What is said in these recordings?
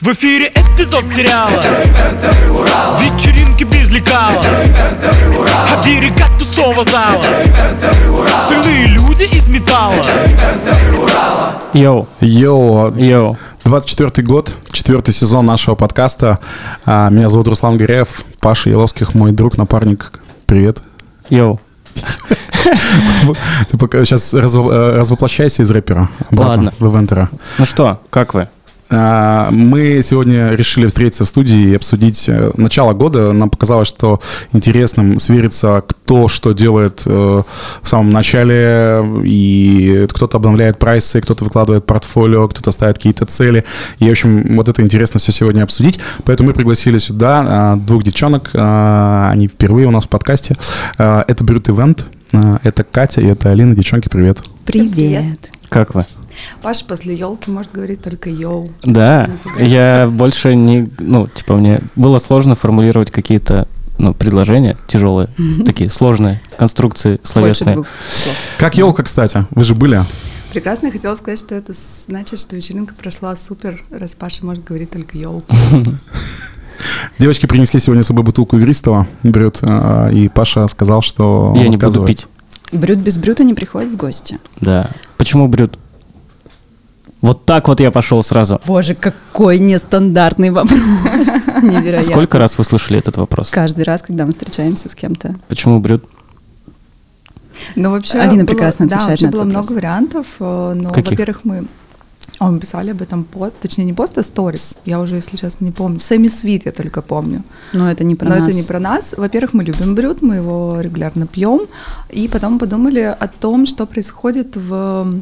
В эфире эпизод сериала Вечеринки без лекала А берега пустого зала Стальные люди из металла Йоу, Йоу, йоу. 24 год, четвертый сезон нашего подкаста. А, Меня зовут Руслан Гореев, Паша Еловских, мой друг, напарник. Привет. Йоу. Ты пока сейчас э, развоплощайся из рэпера обратно Ладно. в ивентора. Ну что, как вы? А, Мы сегодня решили встретиться в студии и обсудить э, начало года. Нам показалось, что интересным свериться, кто что делает э, в самом начале. И кто-то обновляет прайсы, кто-то выкладывает портфолио, кто-то ставит какие-то цели. И, в общем, вот это интересно все сегодня обсудить. Поэтому мы пригласили сюда а, двух девчонок. Они впервые у нас в подкасте. Это Брют Ивент. Это Катя и это Алина. Девчонки, привет. Привет. Как вы? Паша после елки может говорить только йоу. Да, я больше не... Ну, типа, мне было сложно формулировать какие-то ну, предложения тяжелые, такие сложные конструкции словесные. Как елка, кстати? Вы же были. Прекрасно, я хотела сказать, что это значит, что вечеринка прошла супер, раз Паша может говорить только йоу. Девочки принесли сегодня с собой бутылку игристого брют, а, и Паша сказал, что Я не буду пить. Брют без брюта не приходит в гости. Да. Почему брют? Вот так вот я пошел сразу. Боже, какой нестандартный вопрос. Невероятно. Сколько раз вы слышали этот вопрос? Каждый раз, когда мы встречаемся с кем-то. Почему брют? Но вообще Алина было- прекрасно да, отвечает вообще на этот было вопрос. много вариантов, э, но, Каких? во-первых, мы а, мы писали об этом пост, точнее не пост, а сторис. Я уже, если честно, не помню. Сэмми Свит я только помню. Но это не про Но нас. это не про нас. Во-первых, мы любим брют, мы его регулярно пьем. И потом подумали о том, что происходит в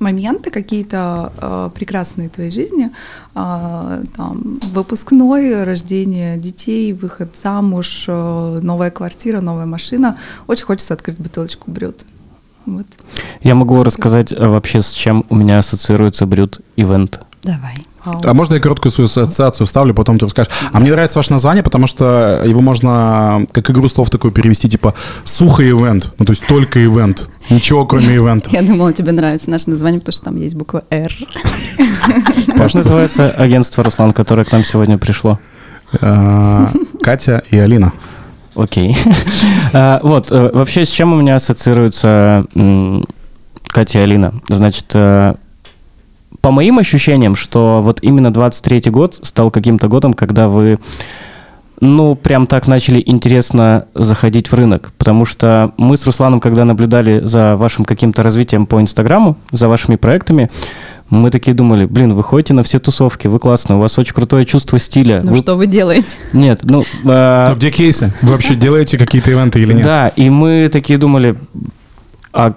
моменты какие-то э, прекрасные в твоей жизни, а, там, выпускной, рождение детей, выход замуж, э, новая квартира, новая машина. Очень хочется открыть бутылочку брют. Вот. Я могу рассказать э, вообще, с чем у меня ассоциируется брют ивент. Давай. А можно я короткую свою ассоциацию вставлю, потом ты расскажешь. А мне нравится ваше название, потому что его можно как игру слов такую перевести, типа сухо ивент, ну то есть только ивент, ничего кроме ивента. Я думала, тебе нравится наше название, потому что там есть буква «Р». Как называется агентство, Руслан, которое к нам сегодня пришло? А, Катя и Алина. Окей. А, Вот, э, вообще, с чем у меня ассоциируется Катя и Алина? Значит, э, по моим ощущениям, что вот именно 23-й год стал каким-то годом, когда вы, ну, прям так начали интересно заходить в рынок. Потому что мы с Русланом, когда наблюдали за вашим каким-то развитием по Инстаграму, за вашими проектами, мы такие думали, блин, вы ходите на все тусовки, вы классно, у вас очень крутое чувство стиля. Ну Вы- что вы делаете? Нет, ну... э, где кейсы? Вы вообще делаете какие-то ивенты или нет? да, и мы такие думали, а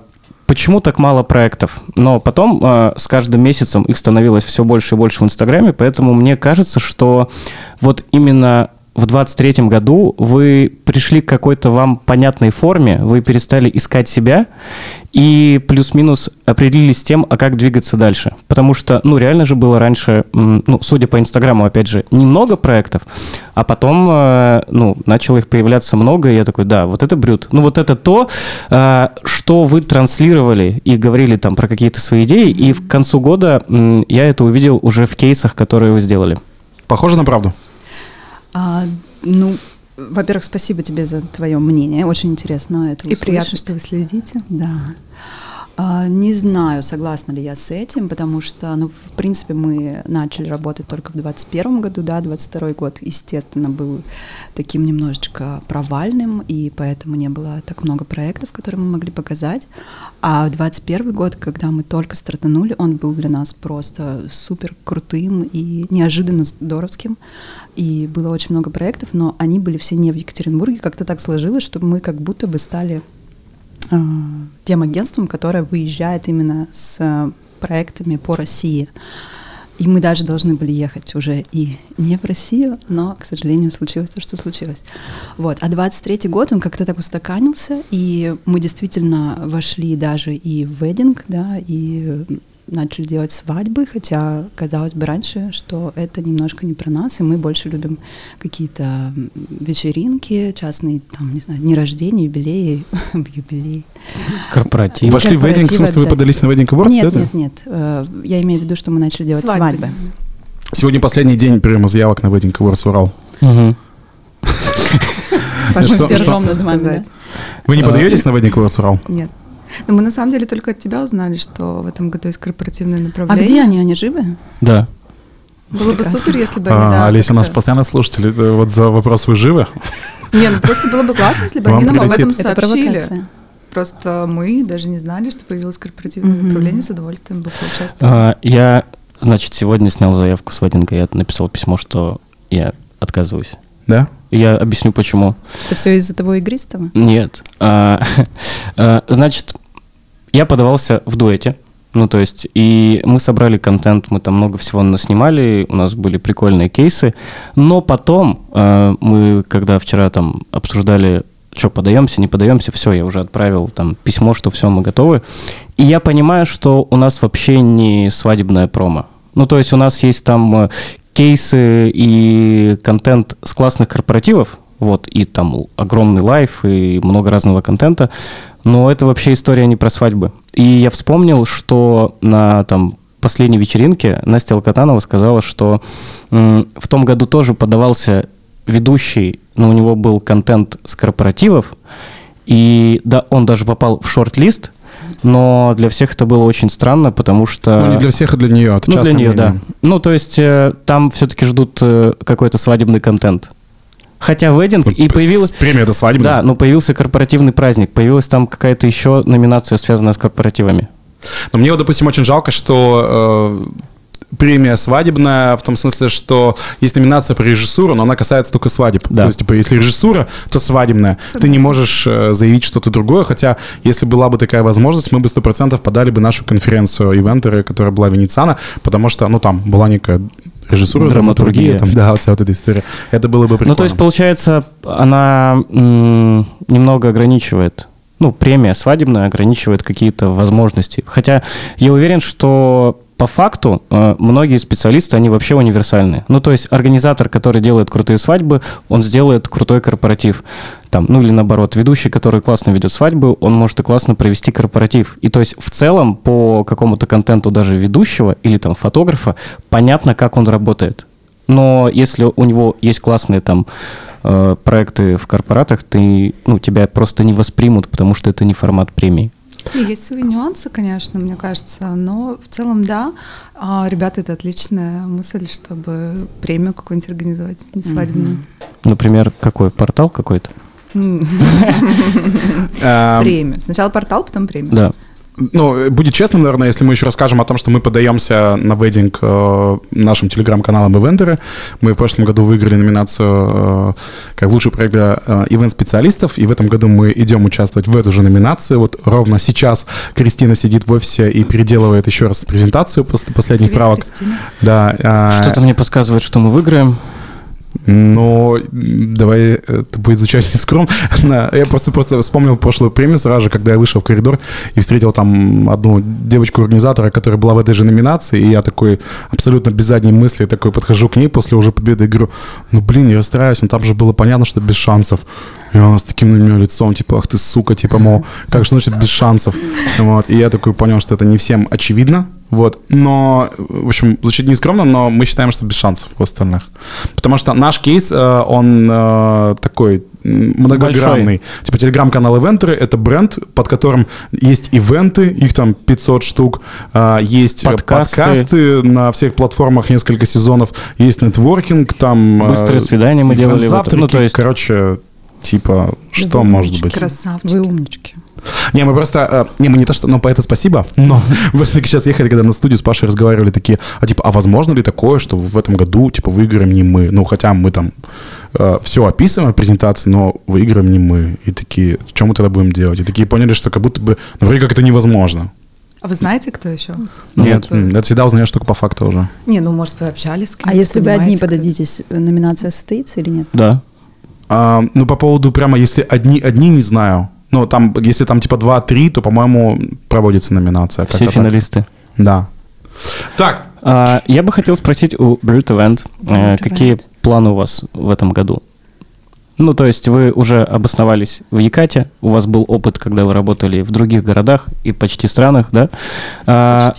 почему так мало проектов? Но потом э, с каждым месяцем их становилось все больше и больше в Инстаграме, поэтому мне кажется, что вот именно в 23-м году вы пришли к какой-то вам понятной форме, вы перестали искать себя и плюс-минус определились с тем, а как двигаться дальше. Потому что, ну, реально же было раньше, ну, судя по Инстаграму, опять же, немного проектов, а потом, э, ну, начало их появляться много, и я такой, да, вот это брют. Ну, вот это то, э, что вы транслировали и говорили там про какие-то свои идеи, и в концу года я это увидел уже в кейсах, которые вы сделали. Похоже на правду? А, ну, во-первых, спасибо тебе за твое мнение. Очень интересно это И приятно, услышать. что вы следите. Да. А, Не знаю, согласна ли я с этим, потому что, ну, в принципе, мы начали работать только в 2021 году, да, 22 год, естественно, был таким немножечко провальным, и поэтому не было так много проектов, которые мы могли показать. А 21 год, когда мы только стартанули, он был для нас просто супер крутым и неожиданно здоровским. И было очень много проектов, но они были все не в Екатеринбурге. Как-то так сложилось, что мы как будто бы стали тем агентством, которое выезжает именно с э, проектами по России. И мы даже должны были ехать уже и не в Россию, но, к сожалению, случилось то, что случилось. Вот. А 23-й год, он как-то так устаканился, и мы действительно вошли даже и в вединг, да, и начали делать свадьбы, хотя казалось бы раньше, что это немножко не про нас, и мы больше любим какие-то вечеринки, частные, там, не знаю, дни рождения, юбилеи, юбилеи. Корпоратив. Вошли в корпоративы вединг, в смысле вы подались на вединг Awards, Нет, нет, нет. э, Я имею в виду, что мы начали делать Свадьбы. свадьбы. Сегодня последний день приема заявок на Wedding Awards Урал. Что- мы все ржем сказать? Вы не А. подаетесь на Wedding Awards Урал? Нет. Но мы на самом деле только от тебя узнали, что в этом году есть корпоративное А направление. где они? Они живы? Да. Было бы Прекрасно. супер, если бы они, А, да, Олеся, у нас постоянно слушатели. Вот за вопрос «Вы живы?» Не, ну просто было бы классно, если бы Вам они нам об прилетит. этом Это сообщили. Просто мы даже не знали, что появилось корпоративное Мгм. направление, с удовольствием бы поучаствовали. А, Я, значит, сегодня снял заявку с вейдинга, я написал письмо, что я отказываюсь. Да? Я объясню, почему. Это все из-за того игристого? Нет. А, а, Значит, я подавался в дуэте. Ну, то есть, и мы собрали контент, мы там много всего наснимали, у нас были прикольные кейсы. Но потом э, мы, когда вчера там обсуждали, что подаемся, не подаемся, все, я уже отправил там письмо, что все, мы готовы. И я понимаю, что у нас вообще не свадебная промо. Ну, то есть у нас есть там э, кейсы и контент с классных корпоративов, вот, и там огромный лайф, и много разного контента, но это вообще история не про свадьбы. И я вспомнил, что на там последней вечеринке Настя Алкатанова сказала, что в том году тоже подавался ведущий, но у него был контент с корпоративов, и да, он даже попал в шорт-лист, но для всех это было очень странно, потому что... Ну, не для всех, а для нее. Это Ну, для нее, да. мнение. Ну, то есть э, там все-таки ждут э, какой-то свадебный контент. Хотя вединг Ну, и появилась... Премия это свадебная. Да, но появился корпоративный праздник, появилась там какая-то еще номинация, связанная с корпоративами. Но мне вот, допустим, очень жалко, что э, премия свадебная, в том смысле, что есть номинация по режиссуру, но она касается только свадеб. Да. То есть, типа, если режиссура, то свадебная. Ты не можешь э, заявить что-то другое, хотя, если была бы такая возможность, мы бы сто процентов подали бы нашу конференцию ивентеры, которая была Венециана, потому что, ну, там была некая режиссура, Драматургия. драматургия, там, да, вот вся вот эта история. Это было бы прикольно. Ну, то есть, получается, она м, немного ограничивает. Ну, премия свадебная ограничивает какие-то возможности. Хотя я уверен, что по факту э, многие специалисты, они вообще универсальные. Ну, то есть организатор, который делает крутые свадьбы, он сделает крутой корпоратив. Там, ну или наоборот, ведущий, который классно ведет свадьбу, он может и классно провести корпоратив. И то есть в целом по какому-то контенту даже ведущего или там фотографа понятно, как он работает. Но если у него есть классные там э, проекты в корпоратах, ты, ну, тебя просто не воспримут, потому что это не формат премии. Есть свои нюансы, конечно, мне кажется, но в целом, да. А, ребята, это отличная мысль, чтобы премию какую-нибудь организовать, не свадебную. Например, какой? Портал какой-то? Премию. Сначала портал, потом премию. Да. Ну, э, будет честным, наверное, если мы еще расскажем о том, что мы подаемся на вейдинг э, нашим телеграм-каналом Ивентеры. Мы в прошлом году выиграли номинацию э, как лучший проект для э, ивент-специалистов, и в этом году мы идем участвовать в эту же номинацию. Вот ровно сейчас Кристина сидит в офисе и переделывает еще раз презентацию после последних Привет, правок. Кристина. Да, а, Что-то мне подсказывает, что мы выиграем. Но давай это будет звучать нескромно. Я просто, просто вспомнил прошлую премию сразу же, когда я вышел в коридор и встретил там одну девочку-организатора, которая была в этой же номинации, и я такой абсолютно без задней мысли такой подхожу к ней после уже победы и говорю, ну блин, я расстраиваюсь, но там же было понятно, что без шансов. И она с таким на меня лицом, типа, ах ты сука, типа, мол, как что значит без шансов? Вот. И я такой понял, что это не всем очевидно, вот. Но, в общем, звучит не скромно, но мы считаем, что без шансов у остальных. Потому что наш кейс, э, он э, такой многогранный. Типа телеграм-канал Ивентеры — это бренд, под которым есть ивенты, их там 500 штук, а, есть э, Подкасты. подкасты на всех платформах несколько сезонов, есть нетворкинг, там... э, Быстрые свидания мы делали ивент-завтраки. Ну, то есть- Короче, типа, что может быть? Красавчики. Вы умнички. Не, мы просто... э, не, мы не то, что... Ну, по это спасибо, но мы сейчас ехали, когда на студию с Пашей разговаривали, такие, а типа, а возможно ли такое, что в этом году, типа, выиграем не мы? Ну, хотя мы там все описываем в презентации, но выиграем не мы. И такие, что мы тогда будем делать? И такие поняли, что как будто бы, ну, вроде как это невозможно. А вы знаете, кто еще? Ну, Нет, м, это всегда узнаешь только по факту уже. Не, ну, может, вы общались с А кем-то, если вы одни подадитесь, номинация состоится или нет? Да. А, ну, по поводу прямо, если одни, одни не знаю. Ну, там, если там типа 2-3, то, по-моему, проводится номинация. Все так. финалисты. Да. Так, А, я бы хотел спросить у Brute Event, э, Brute какие Event. планы у вас в этом году? Ну, то есть вы уже обосновались в Якате, у вас был опыт, когда вы работали в других городах и почти странах, да? А,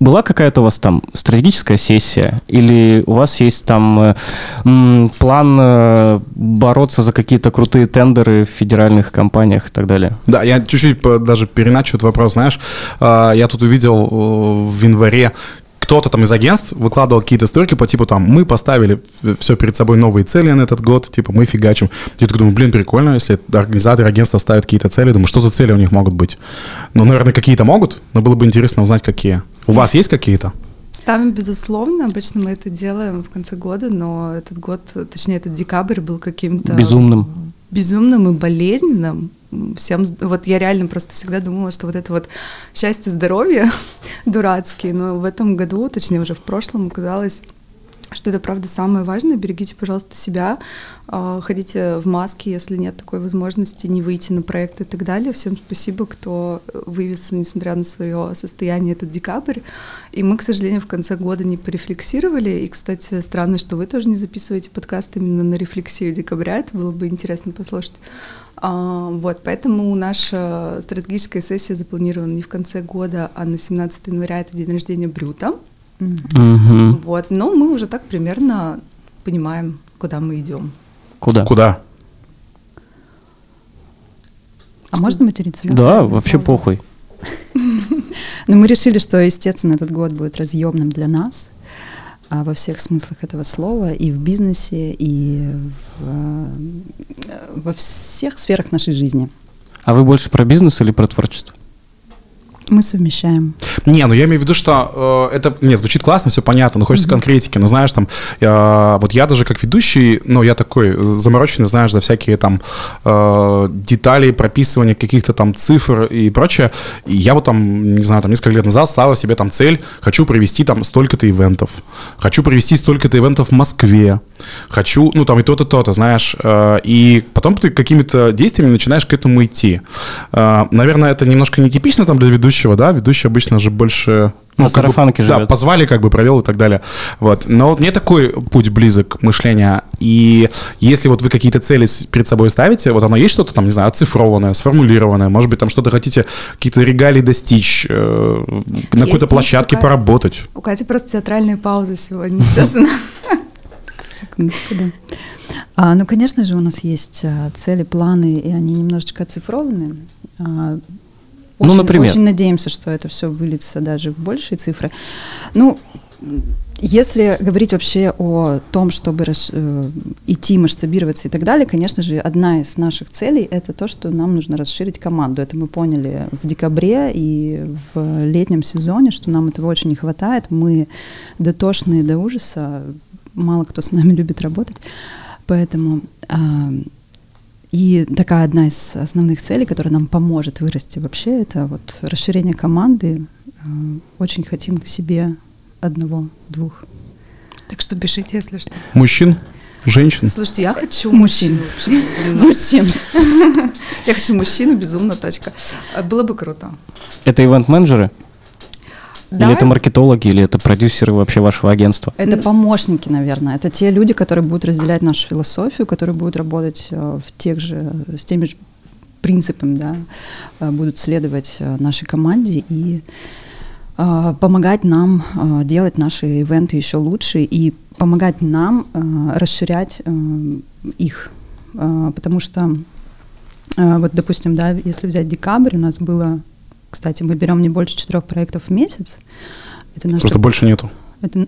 была какая-то у вас там стратегическая сессия? Или у вас есть там э, м, план э, бороться за какие-то крутые тендеры в федеральных компаниях и так далее? Да, я чуть-чуть даже переначу этот вопрос, знаешь. А, Я тут увидел э, в январе кто-то там из агентств выкладывал какие-то сторики по типу там, мы поставили все перед собой новые цели на этот год, типа мы фигачим. Я такой думаю, блин, прикольно, если организаторы агентства ставят какие-то цели. Думаю, что за цели у них могут быть? Ну, наверное, какие-то могут, но было бы интересно узнать, какие. У вас есть какие-то? Ставим, безусловно. Обычно мы это делаем в конце года, но этот год, точнее, этот декабрь был каким-то... Безумным. Безумным и болезненным. Всем, вот я реально просто всегда думала, что вот это вот счастье, здоровье дурацкие, но в этом году, точнее уже в прошлом, оказалось, что это правда самое важное. Берегите, пожалуйста, себя, а, ходите в маске, если нет такой возможности, не выйти на проект и так далее. Всем спасибо, кто вывез, несмотря на свое состояние, этот декабрь. И мы, к сожалению, в конце года не порефлексировали. И, кстати, странно, что вы тоже не записываете подкаст именно на рефлексию декабря. Это было бы интересно послушать. А, вот, поэтому наша стратегическая сессия запланирована не в конце года, а на 17 января это день рождения Брюта. Мгм. Вот, но мы уже так примерно понимаем, куда мы идем. Куда? Куда? А можно материться? Да, вообще похуй. Ну, мы решили, что, естественно, этот год будет разъемным для нас а, во всех смыслах этого слова, и в бизнесе, и в, э, во всех сферах нашей жизни. А вы больше про бизнес или про творчество? Мы совмещаем. Не, ну я имею в виду, что э, это, нет, звучит классно, все понятно, но хочется конкретики. Но знаешь, там, я- вот я даже как ведущий, ну, я такой э, замороченный, знаешь, за всякие там э, детали, прописывания каких-то там цифр и прочее. И я вот там, не знаю, там несколько лет назад ставил себе там цель, хочу провести там столько-то ивентов, хочу провести столько-то ивентов в Москве, хочу, ну, там и то-то, то-то, знаешь. э, и потом ты какими-то действиями начинаешь к этому идти. Э, наверное, это немножко нетипично там для ведущего, да, ведущий обычно же больше... На как бы, сарафанке Да, живет. позвали, как бы провел и так далее. Вот. Но вот мне такой путь близок мышления. И если вот вы какие-то цели перед собой ставите, вот оно есть что-то там, не знаю, оцифрованное, сформулированное, может быть, там что-то хотите, какие-то регалии достичь, э, на какой-то площадке поработать. У Кати просто театральные паузы сегодня, честно. Секундочку, да. А, ну, конечно же, у нас есть а, цели, планы, и они немножечко оцифрованы. А, Ну, очень- например? Очень надеемся, что это все выльется даже в большие цифры. Ну, если говорить вообще о том, чтобы рас- э, идти, масштабироваться и так далее, конечно же, одна из наших целей — это то, что нам нужно расширить команду. Это мы поняли в декабре и в летнем сезоне, что нам этого очень не хватает. Мы дотошные до ужаса, мало кто с нами любит работать. Поэтому а, и такая одна из основных целей, которая нам поможет вырасти вообще, это вот расширение команды. А, Очень хотим к себе одного, двух. Так что пишите, если что. Мужчин, женщин. Слушайте, я хочу Мужчин. Мужчин. Я хочу мужчину, безумно, точка. А, Было бы круто. Это ивент-менеджеры? Да, Или это маркетологи, или это продюсеры вообще вашего агентства? Это помощники, наверное. Это те люди, которые будут разделять нашу философию, которые будут работать э, в тех же, с теми же принципами, да, э, будут следовать э, нашей команде и помогать нам делать наши ивенты еще лучше и помогать нам расширять их. Потому что, вот, допустим, да, если взять декабрь, у нас было, кстати, мы берем не больше четырех проектов в месяц. Это наш Просто больше нету. это...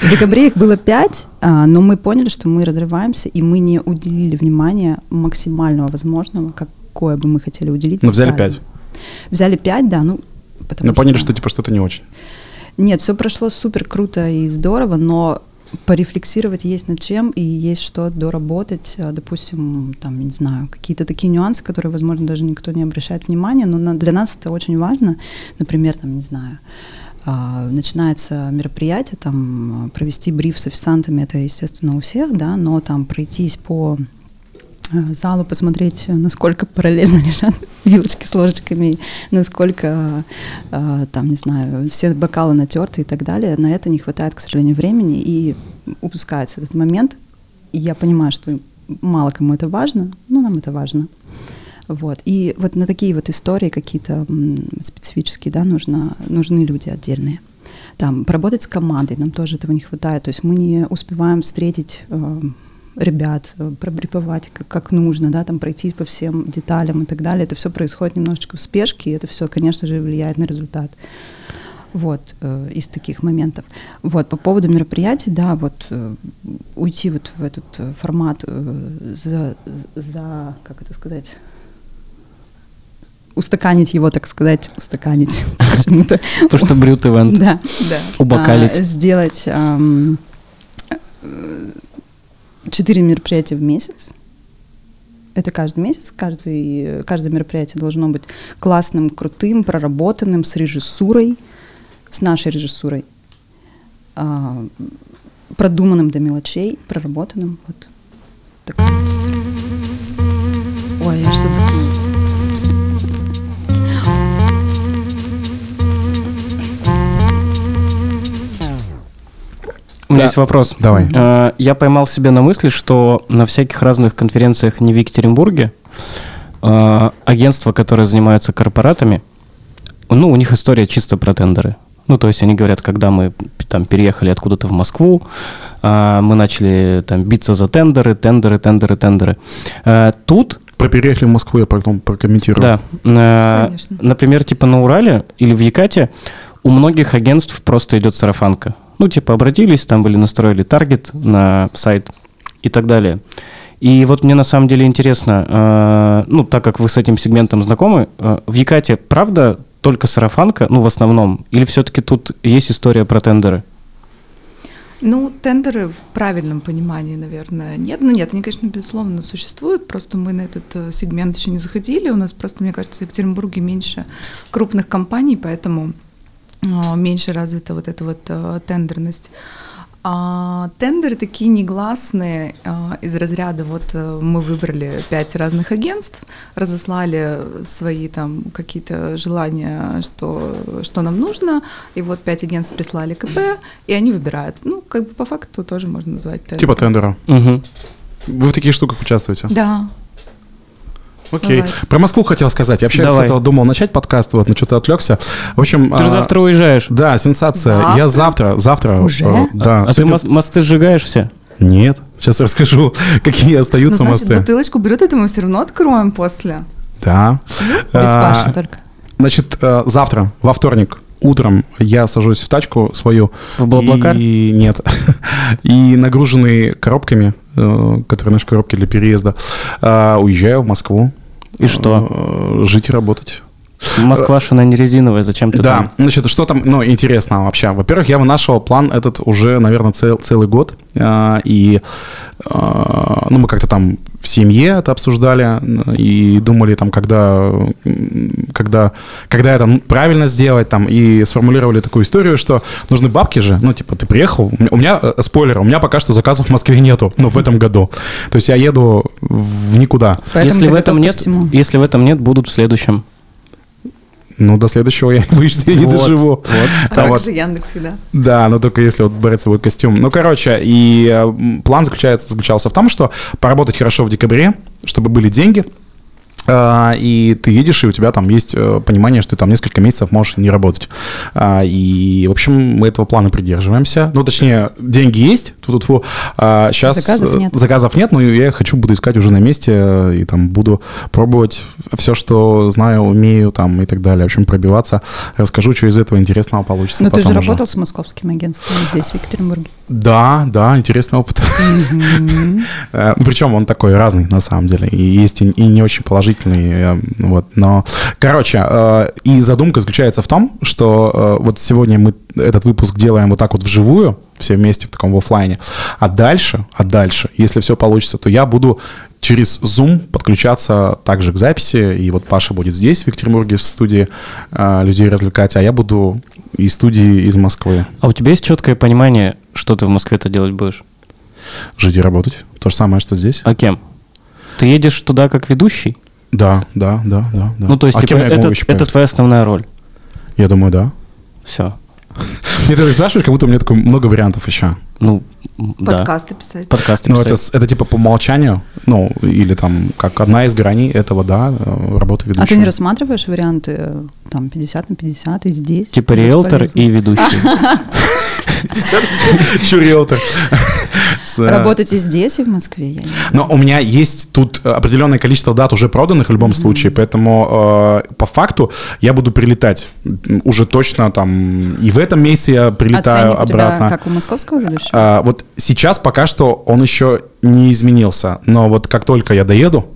В декабре их было пять, а, но мы поняли, что мы разрываемся, и мы не уделили внимания максимального возможного, какое бы мы хотели уделить. Ну, взяли пять. Взяли пять, да, ну, потому Но поняли, что типа что-то не очень. Нет, все прошло супер круто и здорово, но порефлексировать есть над чем и есть что доработать. А, Допустим, там, не знаю, какие-то такие нюансы, которые, возможно, даже никто не обращает внимания, но для нас это очень важно. Например, там, не знаю, а, начинается мероприятие, там, провести бриф с официантами, это, естественно, у всех, да, но там пройтись по залу, посмотреть, э, насколько параллельно лежат вилочки с ложечками, насколько, э, там, не знаю, все бокалы натерты и так далее. На это не хватает, к сожалению, времени, и упускается этот момент. И я понимаю, что мало кому это важно, но нам это важно. Вот. И вот на такие вот истории какие-то специфические, да, нужно, нужны люди отдельные. Там, поработать с командой, нам тоже этого не хватает. То есть мы не успеваем встретить э, ребят, э, пробриповать как, как нужно, да, там пройтись по всем деталям и так далее. Это все происходит немножечко в спешке, и это все, конечно же, влияет на результат. Вот, э, из таких моментов. Вот, по поводу мероприятий, да, вот э, уйти вот в этот э, формат э, за, за, как это сказать, устаканить его, так сказать, устаканить почему-то. Потому что брют ивент. Да. Да. Убокалить. А, Сделать э, четыре мероприятия в месяц. Это каждый месяц, каждый, каждое мероприятие должно быть классным, крутым, проработанным, с режиссурой, с нашей режиссурой, а, продуманным до мелочей, проработанным. Вот такой вот. Ой, я аж У меня Да. есть вопрос. Давай. Э, Я поймал себя на мысли, что на всяких разных конференциях не в Екатеринбурге э, агентства, которые занимаются корпоратами, ну, у них история чисто про тендеры. Ну, то есть они говорят, когда мы там переехали откуда-то в Москву, а, мы начали там биться за тендеры, тендеры, тендеры, тендеры. Э, Тут Про переехали в Москву я потом прокомментирую. да. Э, Конечно. Например, типа на Урале или в Якате у многих агентств просто идет сарафанка. Ну, типа обратились, там были настроили таргет на сайт и так далее. И вот мне на самом деле интересно, э, ну, так как вы с этим сегментом знакомы, э, в Якате правда только сарафанка, ну, в основном, или все-таки тут есть история про тендеры? Ну, тендеры в правильном понимании, наверное, нет. Ну, нет, они, конечно, безусловно, существуют, просто мы на этот э, сегмент еще не заходили. У нас просто, мне кажется, в Екатеринбурге меньше крупных компаний, поэтому меньше развита вот эта вот э, тендерность. А тендеры такие негласные а, из разряда вот э, мы выбрали пять разных агентств, разослали свои там какие-то желания, что, что нам нужно, и вот пять агентств прислали КП, и они выбирают. Ну, как бы по факту тоже можно назвать тендер. Типа тендера. Угу. Вы в таких штуках участвуете? Да. Окей. Бывает. Про Москву хотел сказать. Я вообще с Давай. этого думал начать подкаст, вот, но что-то отвлекся. В общем... Ты же а, завтра уезжаешь. Да, сенсация. Я завтра, завтра... Уже? э, да. а ты сегодня- мос- мосты сжигаешь все? Нет. Сейчас расскажу, какие Ну, остаются значит, мосты. бутылочку берут, это мы все равно откроем после. Да. Без А, Паши только. Значит, э, завтра, во вторник, утром я сажусь в тачку свою. В Блаблакар? И нет. И нагруженный коробками, э, которые наши коробки для переезда, э, уезжаю в Москву. И что? Э, Жить и работать. Москва же она не резиновая, зачем ты да, там? значит, что там, ну, интересного вообще? Во-первых, я вынашивал план этот уже, наверное, цел- целый год. А, И, а, ну, мы как-то там в семье это обсуждали и думали там, когда, когда, когда это правильно сделать там, и сформулировали такую историю, что нужны бабки же, ну, типа, ты приехал, у меня- меня, э, спойлер, у меня пока что заказов в Москве нету, ну, в этом году. То есть я еду в никуда. Поэтому если в этом нет, если в этом нет, будут в следующем. Ну, до следующего я боюсь, что я не Вот, доживу. вот. А Там вот- же Яндексе, да? Да, но только если вот брать с собой костюм. Ну, короче, и э, план заключается, заключался в том, что поработать хорошо в декабре, чтобы были деньги, и ты едешь, и у тебя там есть э, понимание, что ты там несколько месяцев можешь не работать. А, И, в общем, мы этого плана придерживаемся. Ну, точнее, деньги есть, тут фу. Сейчас Заказов нет. заказов нет, но я хочу, буду искать уже на месте, э, и там буду пробовать все, что знаю, умею, там, и так далее. В общем, пробиваться. Расскажу, что из этого интересного получится. Но ты же уже. работал с московским агентством здесь, в Екатеринбурге. Да, да, интересный опыт. Э, Причем он такой разный, на самом деле. И есть и не очень положительный. Э, Вот. Но, короче, э, и задумка заключается в том, что э, вот сегодня мы этот выпуск делаем вот так вот вживую, все вместе в таком в оффлайне. А дальше, а дальше, если все получится, то я буду через Zoom подключаться также к записи. И вот Паша будет здесь, в Екатеринбурге, в студии людей развлекать, а я буду из студии из Москвы А у тебя есть четкое понимание, что ты в Москве-то делать будешь? жить и работать. То же самое, что здесь. А кем? Ты едешь туда как ведущий? Да, да, да, да. да. Ну, то есть, а типа, это, это твоя основная роль. Я думаю, да. Все. Мне ты спрашиваешь, как будто у меня такое много вариантов еще. Ну, м, да. Подкасты писать. Подкасты Ну, это, писать. с- это типа по умолчанию, ну, или там, как одна из граней этого, да, э, работы ведущего. А ты не рассматриваешь варианты э, там 50 на 50 и здесь? Типа Это риэлтор полезно. и ведущий. Еще риэлтор. Э, Работать и здесь, и в Москве, я не знаю. Но у меня есть тут определенное количество дат уже проданных в любом случае, поэтому э, по факту я буду прилетать уже точно там и в этом месяце я А прилетаю ценник у тебя обратно. как у московского ведущего? А, вот сейчас пока что он еще не изменился, но вот как только я доеду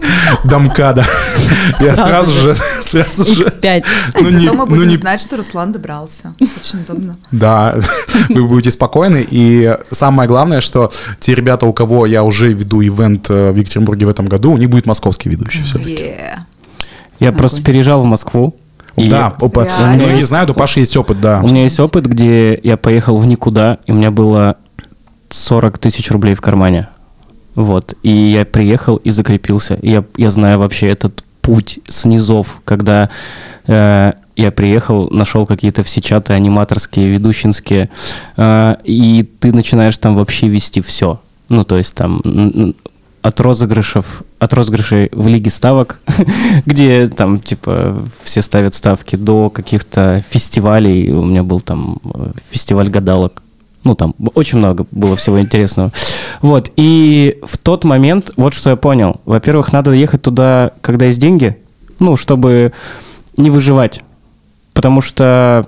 до МКАДа, я сразу же, сразу же, X5. ну не, мы ну будем не знать, что Руслан добрался. Очень удобно. Да, вы будете спокойны. И самое главное, что те ребята, у кого я уже веду ивент э, в Екатеринбурге в этом году, у них будет московский ведущий все-таки. Я просто переезжал в Москву. И Да, опа, многие знают, у Паши есть опыт, да. У меня есть опыт, где я поехал в никуда, и у меня было 40 тысяч рублей в кармане. Вот. И я приехал и закрепился. И я, я знаю вообще этот путь с низов, когда э, я приехал, нашел какие-то все чаты аниматорские, ведущинские, э, и ты начинаешь там вообще вести все. Ну, то есть там от розыгрышев, от розыгрышей в лиге ставок, где там, типа, все ставят ставки, до каких-то фестивалей. У меня был там э, фестиваль гадалок. Ну, там очень много было всего интересного. Вот, и в тот момент, вот что я понял. Во-первых, надо ехать туда, когда есть деньги, ну, чтобы не выживать. Потому что,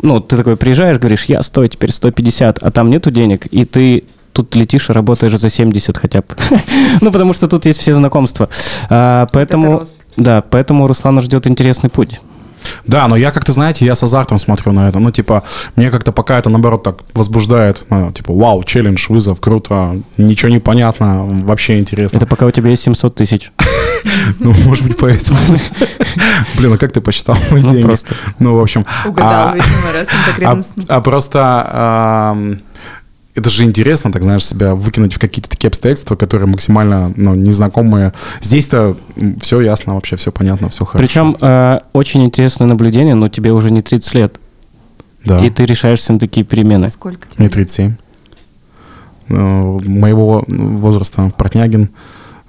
ну, ты такой приезжаешь, говоришь, я стою теперь 150, а там нету денег, и ты тут летишь и работаешь за 70 хотя бы. ну, потому что тут есть все знакомства. А, поэтому, да, поэтому Руслана ждет интересный путь. Да, но я как-то, знаете, я с азартом смотрю на это. Ну, типа, мне как-то пока это, наоборот, так возбуждает. Ну, типа, вау, челлендж, вызов, круто, ничего не понятно, вообще интересно. Это пока у тебя есть 700 тысяч. Ну, может быть, поэтому. Блин, а как ты посчитал мои Ну, деньги? просто. Ну, в общем. Угадал, а- видимо, раз А, а просто это же интересно, так знаешь, себя выкинуть в какие-то такие обстоятельства, которые максимально ну, незнакомые. Здесь-то все ясно вообще, все понятно, все хорошо. Причем э, очень интересное наблюдение, но тебе уже не 30 лет, да. и ты решаешься на такие перемены. Сколько тебе? Мне 37. Э, Моего возраста Портнягин,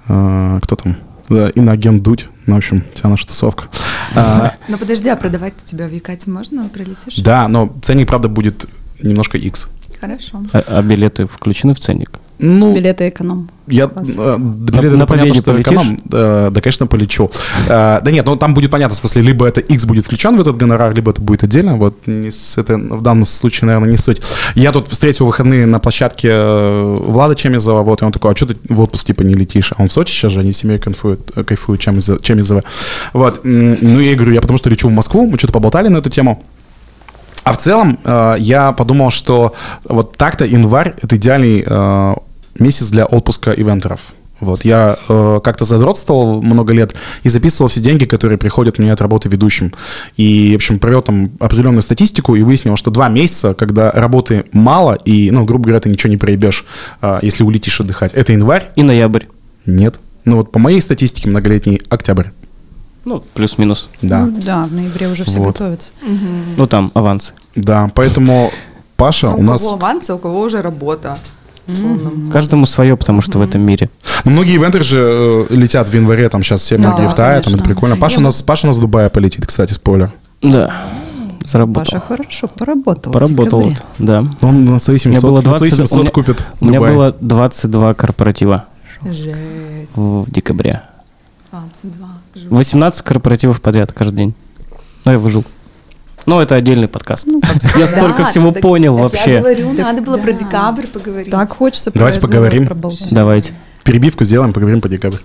э, кто там? Да, иноагент Дудь. Ну, в общем, вся наша тусовка. А, Ну подожди, а продавать тебя в Якате можно? Прилетишь? Да, но ценник, правда, будет немножко X. Хорошо. А, а билеты включены в ценник? Ну, Билеты эконом. Я, Класс. э, билеты, на это понятно, Победе что полетишь? эконом. Э, да, конечно, полечу. Э, да нет, ну там будет понятно, в смысле, либо это X будет включен в этот гонорар, либо это будет отдельно. Вот не с- это в данном случае, наверное, не суть. Я тут встретил выходные на площадке э, Влада Чемизова, вот, и он такой, а что ты в отпуск, типа, не летишь? А он в Сочи сейчас же, они с семьей кайфуют, э, кайфуют Чемизо- Чемизова. Вот, ну, я и говорю, я потому что лечу в Москву, мы что-то поболтали на эту тему. А в целом э, я подумал, что вот так-то январь это идеальный э, месяц для отпуска ивентеров. Вот я э, как-то задротствовал много лет и записывал все деньги, которые приходят мне от работы ведущим. И, в общем, провел там определенную статистику и выяснил, что два месяца, когда работы мало и, ну, грубо говоря, ты ничего не проебешь, э, если улетишь отдыхать, это январь? И ноябрь. Нет. Ну вот по моей статистике многолетний октябрь. Ну, плюс-минус. Да. Ну да, в ноябре уже все Вот. готовятся. Ну, там авансы. Да, поэтому Паша у у нас... кого аванс, а у кого уже работа. полном. Каждому свое, потому что в этом мире. Ну, многие ивентеры же э, летят в январе, там сейчас все Да, многие в Тае, там это прикольно. Паша у, нас, Паша у нас в Дубае полетит, кстати, спойлер. Да, заработал. Паша хорошо поработал. Поработал, вот, да. Он на свои 700, было на свои 20 у 700 меня- купит У меня Дубай. было 22 корпоратива Жесть. в декабре. 22. Жуть. 18 корпоративов подряд каждый день. Но я выжил. Но это отдельный подкаст. я столько Да, всего так- понял так Я вообще. говорю, Так надо было про да. декабрь поговорить. Так хочется про Давайте поговорим. проболтать. Давайте. Перебивку сделаем, поговорим по декабрь.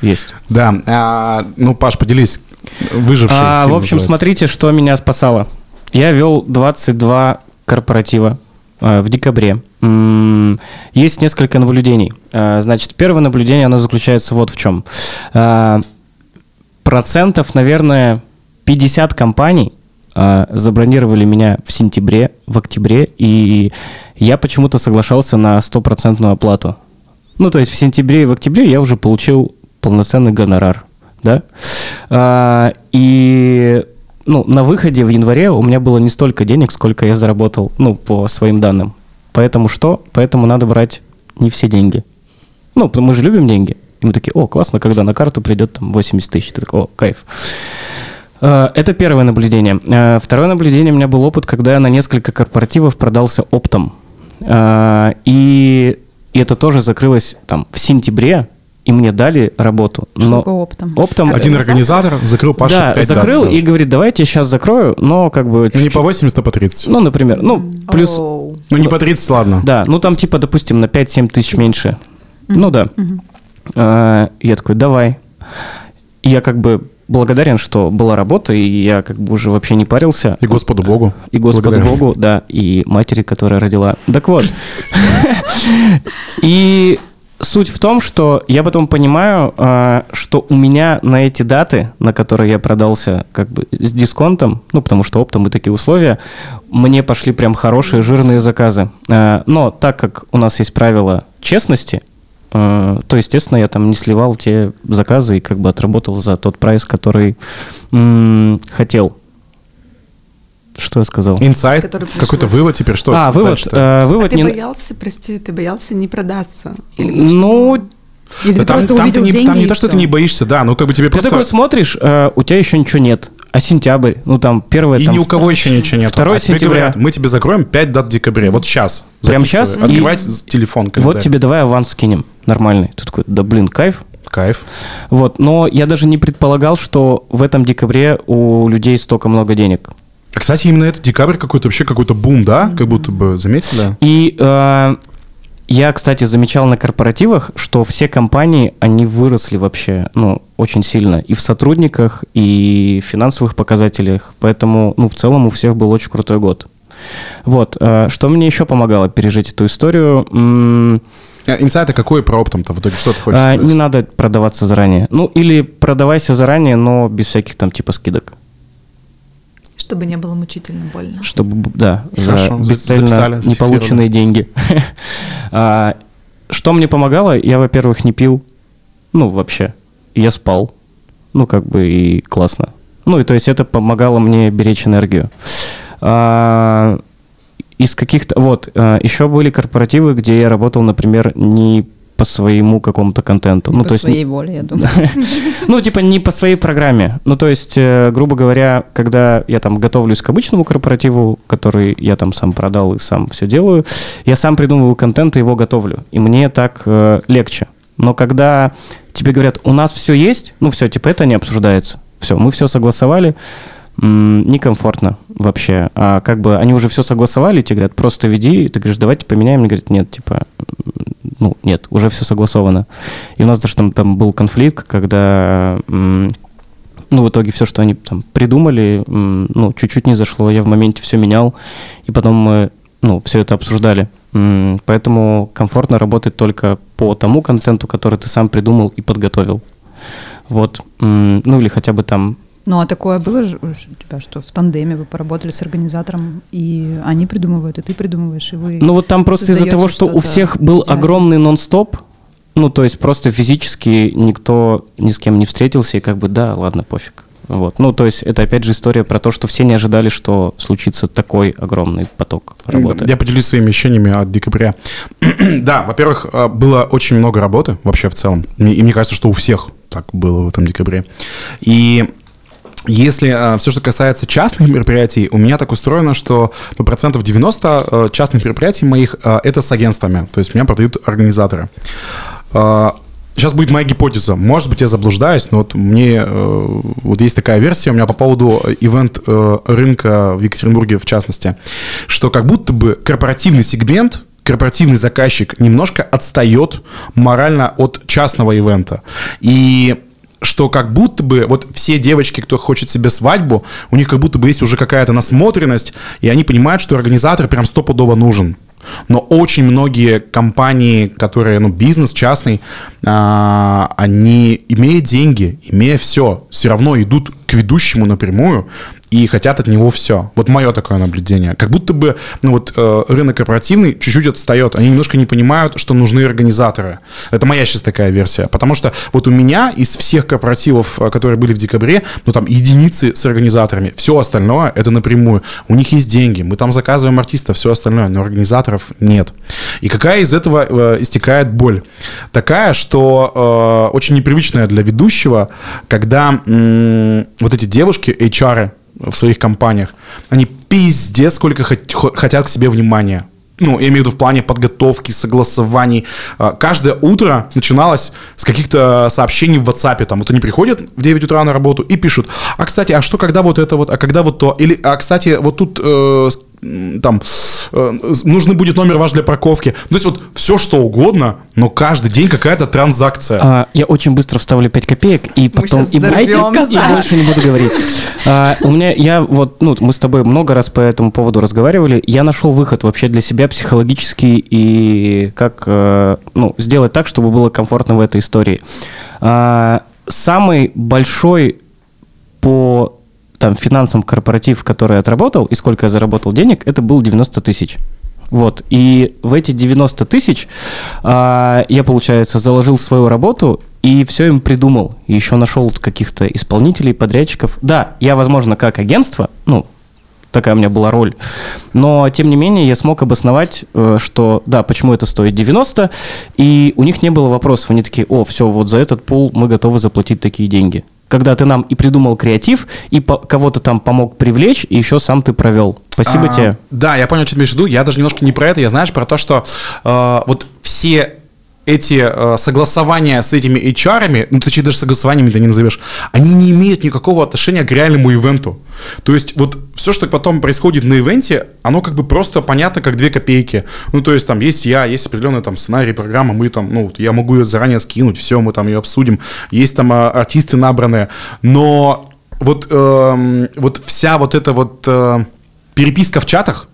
Есть. Да, а, ну, Паш, поделись, выживший. А, в общем, называется. смотрите, что меня спасало. Я вел 22 корпоратива э, в декабре. Есть несколько наблюдений. А, Значит, первое наблюдение, оно заключается вот в чем. А, Процентов, наверное, 50 компаний забронировали меня в сентябре, в октябре, и я почему-то соглашался на стопроцентную оплату. Ну, то есть в сентябре и в октябре я уже получил полноценный гонорар, да. И ну, на выходе в январе у меня было не столько денег, сколько я заработал, ну, по своим данным. Поэтому что? Поэтому надо брать не все деньги. Ну, мы же любим деньги. И мы такие, о, классно, когда на карту придет там 80 тысяч. Ты такой, о, кайф. А, Это первое наблюдение. А, Второе наблюдение у меня был опыт, когда я на несколько корпоративов продался оптом. А, И, и это тоже закрылось там в сентябре, и мне дали работу. Что Но такое оптом? оптом... Один организатор закрыл Паша да, 5 закрыл и говорит, давайте я сейчас закрою, но как бы... Ну, не чуть-чуть- по 80, а по 30. Ну, например, ну, плюс... Оу. Ну, не по 30, ладно. Да, ну там типа, допустим, на 5-7 тысяч меньше. Ну да. А, Я такой, давай. И Я как бы благодарен, что была работа, и я как бы уже вообще не парился. И Господу Богу. И Господу Благодарен. Богу, да, и матери, которая родила. Так вот. И суть в том, что я потом понимаю, а, что у меня на эти даты, на которые я продался как бы с дисконтом, ну, потому что оптом и такие условия, мне пошли прям хорошие жирные заказы. А, Но так как у нас есть правило честности, а, то, естественно, я там не сливал те заказы и как бы отработал за тот прайс, который хотел. Что я сказал? Инсайт, Который какой-то вывод теперь, что? а, вывод, дальше-то? э, А вывод ты не... боялся, прости, ты боялся не продаться? Или Ну, Или Да ты там, просто там увидел ты не, деньги там не то, что всё? ты не боишься, да, ну как бы тебе ты просто... такой смотришь, э, у тебя еще ничего нет. А сентябрь, ну там первое... И там, ни у кого еще ничего нет. 2 а тебе сентября. говорят, мы тебе закроем 5 дат в декабре. Вот сейчас. Прям щас? Открывай И- телефон, Вот календарь. тебе давай аванс скинем, нормальный. Ты такой, да блин, кайф. Кайф. Вот, но я даже не предполагал, что в этом декабре у людей столько много денег. А, кстати, именно этот декабрь какой-то вообще какой-то бум, да? Как будто бы, заметили? И э, я, кстати, замечал на корпоративах, что все компании, они выросли вообще, ну, очень сильно. И в сотрудниках, и в финансовых показателях. Поэтому, ну, в целом у всех был очень крутой год. Вот. э, что мне еще помогало пережить эту историю? М, А, Инсайт, а какой про оптом-то в итоге? Что ты хочешь а, сказать? не надо продаваться заранее. Ну, или продавайся заранее, но без всяких там типа скидок. Чтобы не было мучительно больно. Чтобы, да, Хорошо, за бесцельно записали, не зафиксировали. полученные деньги. А, Что мне помогало? Я, во-первых, не пил. Ну, вообще. Я спал. Ну, как бы и классно. Ну, и то есть это помогало мне беречь энергию. А, Из каких-то... Вот, а, еще были корпоративы, где я работал, например, не по своему какому-то контенту. ну, По то есть своей воле, я думаю. ну, типа, не по своей программе. Ну, то есть, э, грубо говоря, когда я там готовлюсь к обычному корпоративу, который я там сам продал и сам все делаю, я сам придумываю контент и его готовлю. И мне так э, легче. Но когда тебе говорят, у нас все есть, ну, все, типа, это не обсуждается. Все, мы все согласовали, некомфортно вообще. А как бы они уже все согласовали, тебе говорят, просто веди, и ты говоришь, давайте поменяем. Мне говорят, нет, типа, ну, нет, уже все согласовано. И у нас даже там, там был конфликт, когда, ну, в итоге все, что они там придумали, ну, чуть-чуть не зашло, я в моменте все менял, и потом мы, ну, все это обсуждали. Поэтому комфортно работать только по тому контенту, который ты сам придумал и подготовил. Вот. Ну, или хотя бы там Ну, а такое было же у тебя, что в тандеме вы поработали с организатором, и они придумывают, и ты придумываешь, и вы... Ну вот там просто из-за того, что у что-то всех был идеальное. огромный нон-стоп, ну то есть просто физически никто ни с кем не встретился, и как бы да, ладно, пофиг. Вот. Ну, то есть это опять же история про то, что все не ожидали, что случится такой огромный поток работы. Я поделюсь своими ощущениями от декабря. да, во-первых, э, было очень много работы вообще в целом. И мне кажется, что у всех так было в этом декабре. И если все, что касается частных мероприятий, у меня так устроено, что ну, процентов 90 э, частных мероприятий моих э, это с агентствами. То есть меня продают организаторы. Сейчас будет моя гипотеза. Может быть, я заблуждаюсь, но вот мне э, вот есть такая версия у меня по поводу ивент рынка в Екатеринбурге в частности, что как будто бы корпоративный сегмент корпоративный заказчик немножко отстает морально от частного ивента. И что как будто бы вот все девочки, кто хочет себе свадьбу, у них как будто бы есть уже какая-то насмотренность, и они понимают, что организатор прям стопудово нужен. Но очень многие компании, которые, ну, бизнес частный, а, они, имея деньги, имея все, все равно идут к ведущему напрямую и хотят от него все. Вот мое такое наблюдение. Как будто бы ну вот, э, рынок корпоративный чуть-чуть отстает. Они немножко не понимают, что нужны организаторы. Это моя сейчас такая версия. Потому что вот у меня из всех корпоративов, э, которые были в декабре, ну там единицы с организаторами. Все остальное это напрямую. У них есть деньги, мы там заказываем артистов, все остальное, но организаторов нет. И какая из этого э, истекает боль? Такая, что э, очень непривычная для ведущего, когда м- вот эти девушки, HR, в своих компаниях, они пиздец сколько хотят к себе внимания. Ну, я имею в виду в плане подготовки, согласований. А, каждое утро начиналось с каких-то сообщений в WhatsApp. Там, вот они приходят в 9 утра на работу и пишут, а, кстати, а что, когда вот это вот, а когда вот то? Или, а, кстати, вот тут э, там э, нужно будет номер ваш для парковки. То есть вот все что угодно, но каждый день какая-то транзакция. А, я очень быстро вставлю 5 копеек и потом и, и больше не буду говорить. А, у меня я вот ну мы с тобой много раз по этому поводу разговаривали. Я нашел выход вообще для себя психологический и как э, ну сделать так, чтобы было комфортно в этой истории. А, самый большой по там финансовым корпоратив, который я отработал, и сколько я заработал денег, это был 90 тысяч. Вот. И в эти 90 тысяч а, я, получается, заложил свою работу и все им придумал. И еще нашел каких-то исполнителей, подрядчиков. Да, я, возможно, как агентство, ну, такая у меня была роль. Но, тем не менее, я смог обосновать, э, что, да, почему это стоит 90, и у них не было вопросов. Они такие, о, все, вот за этот пул мы готовы заплатить такие деньги когда ты нам и придумал креатив, и кого-то там помог привлечь, и еще сам ты провел. Спасибо а, тебе. Да, я понял, что ты имеешь в виду. Я даже немножко не про это, я знаешь, про то, что э, вот все эти э, согласования с этими HR, ну, точнее, даже согласованиями ты не назовешь, они не имеют никакого отношения к реальному ивенту. То есть вот все, что потом происходит на ивенте, оно как бы просто понятно, как две копейки. Ну, то есть там есть я, есть определенный там сценарий, программа, мы там, ну, я могу ее заранее скинуть, все, мы там ее обсудим. Есть там э, артисты набранные, но вот, э, вот вся вот эта вот э, переписка в чатах,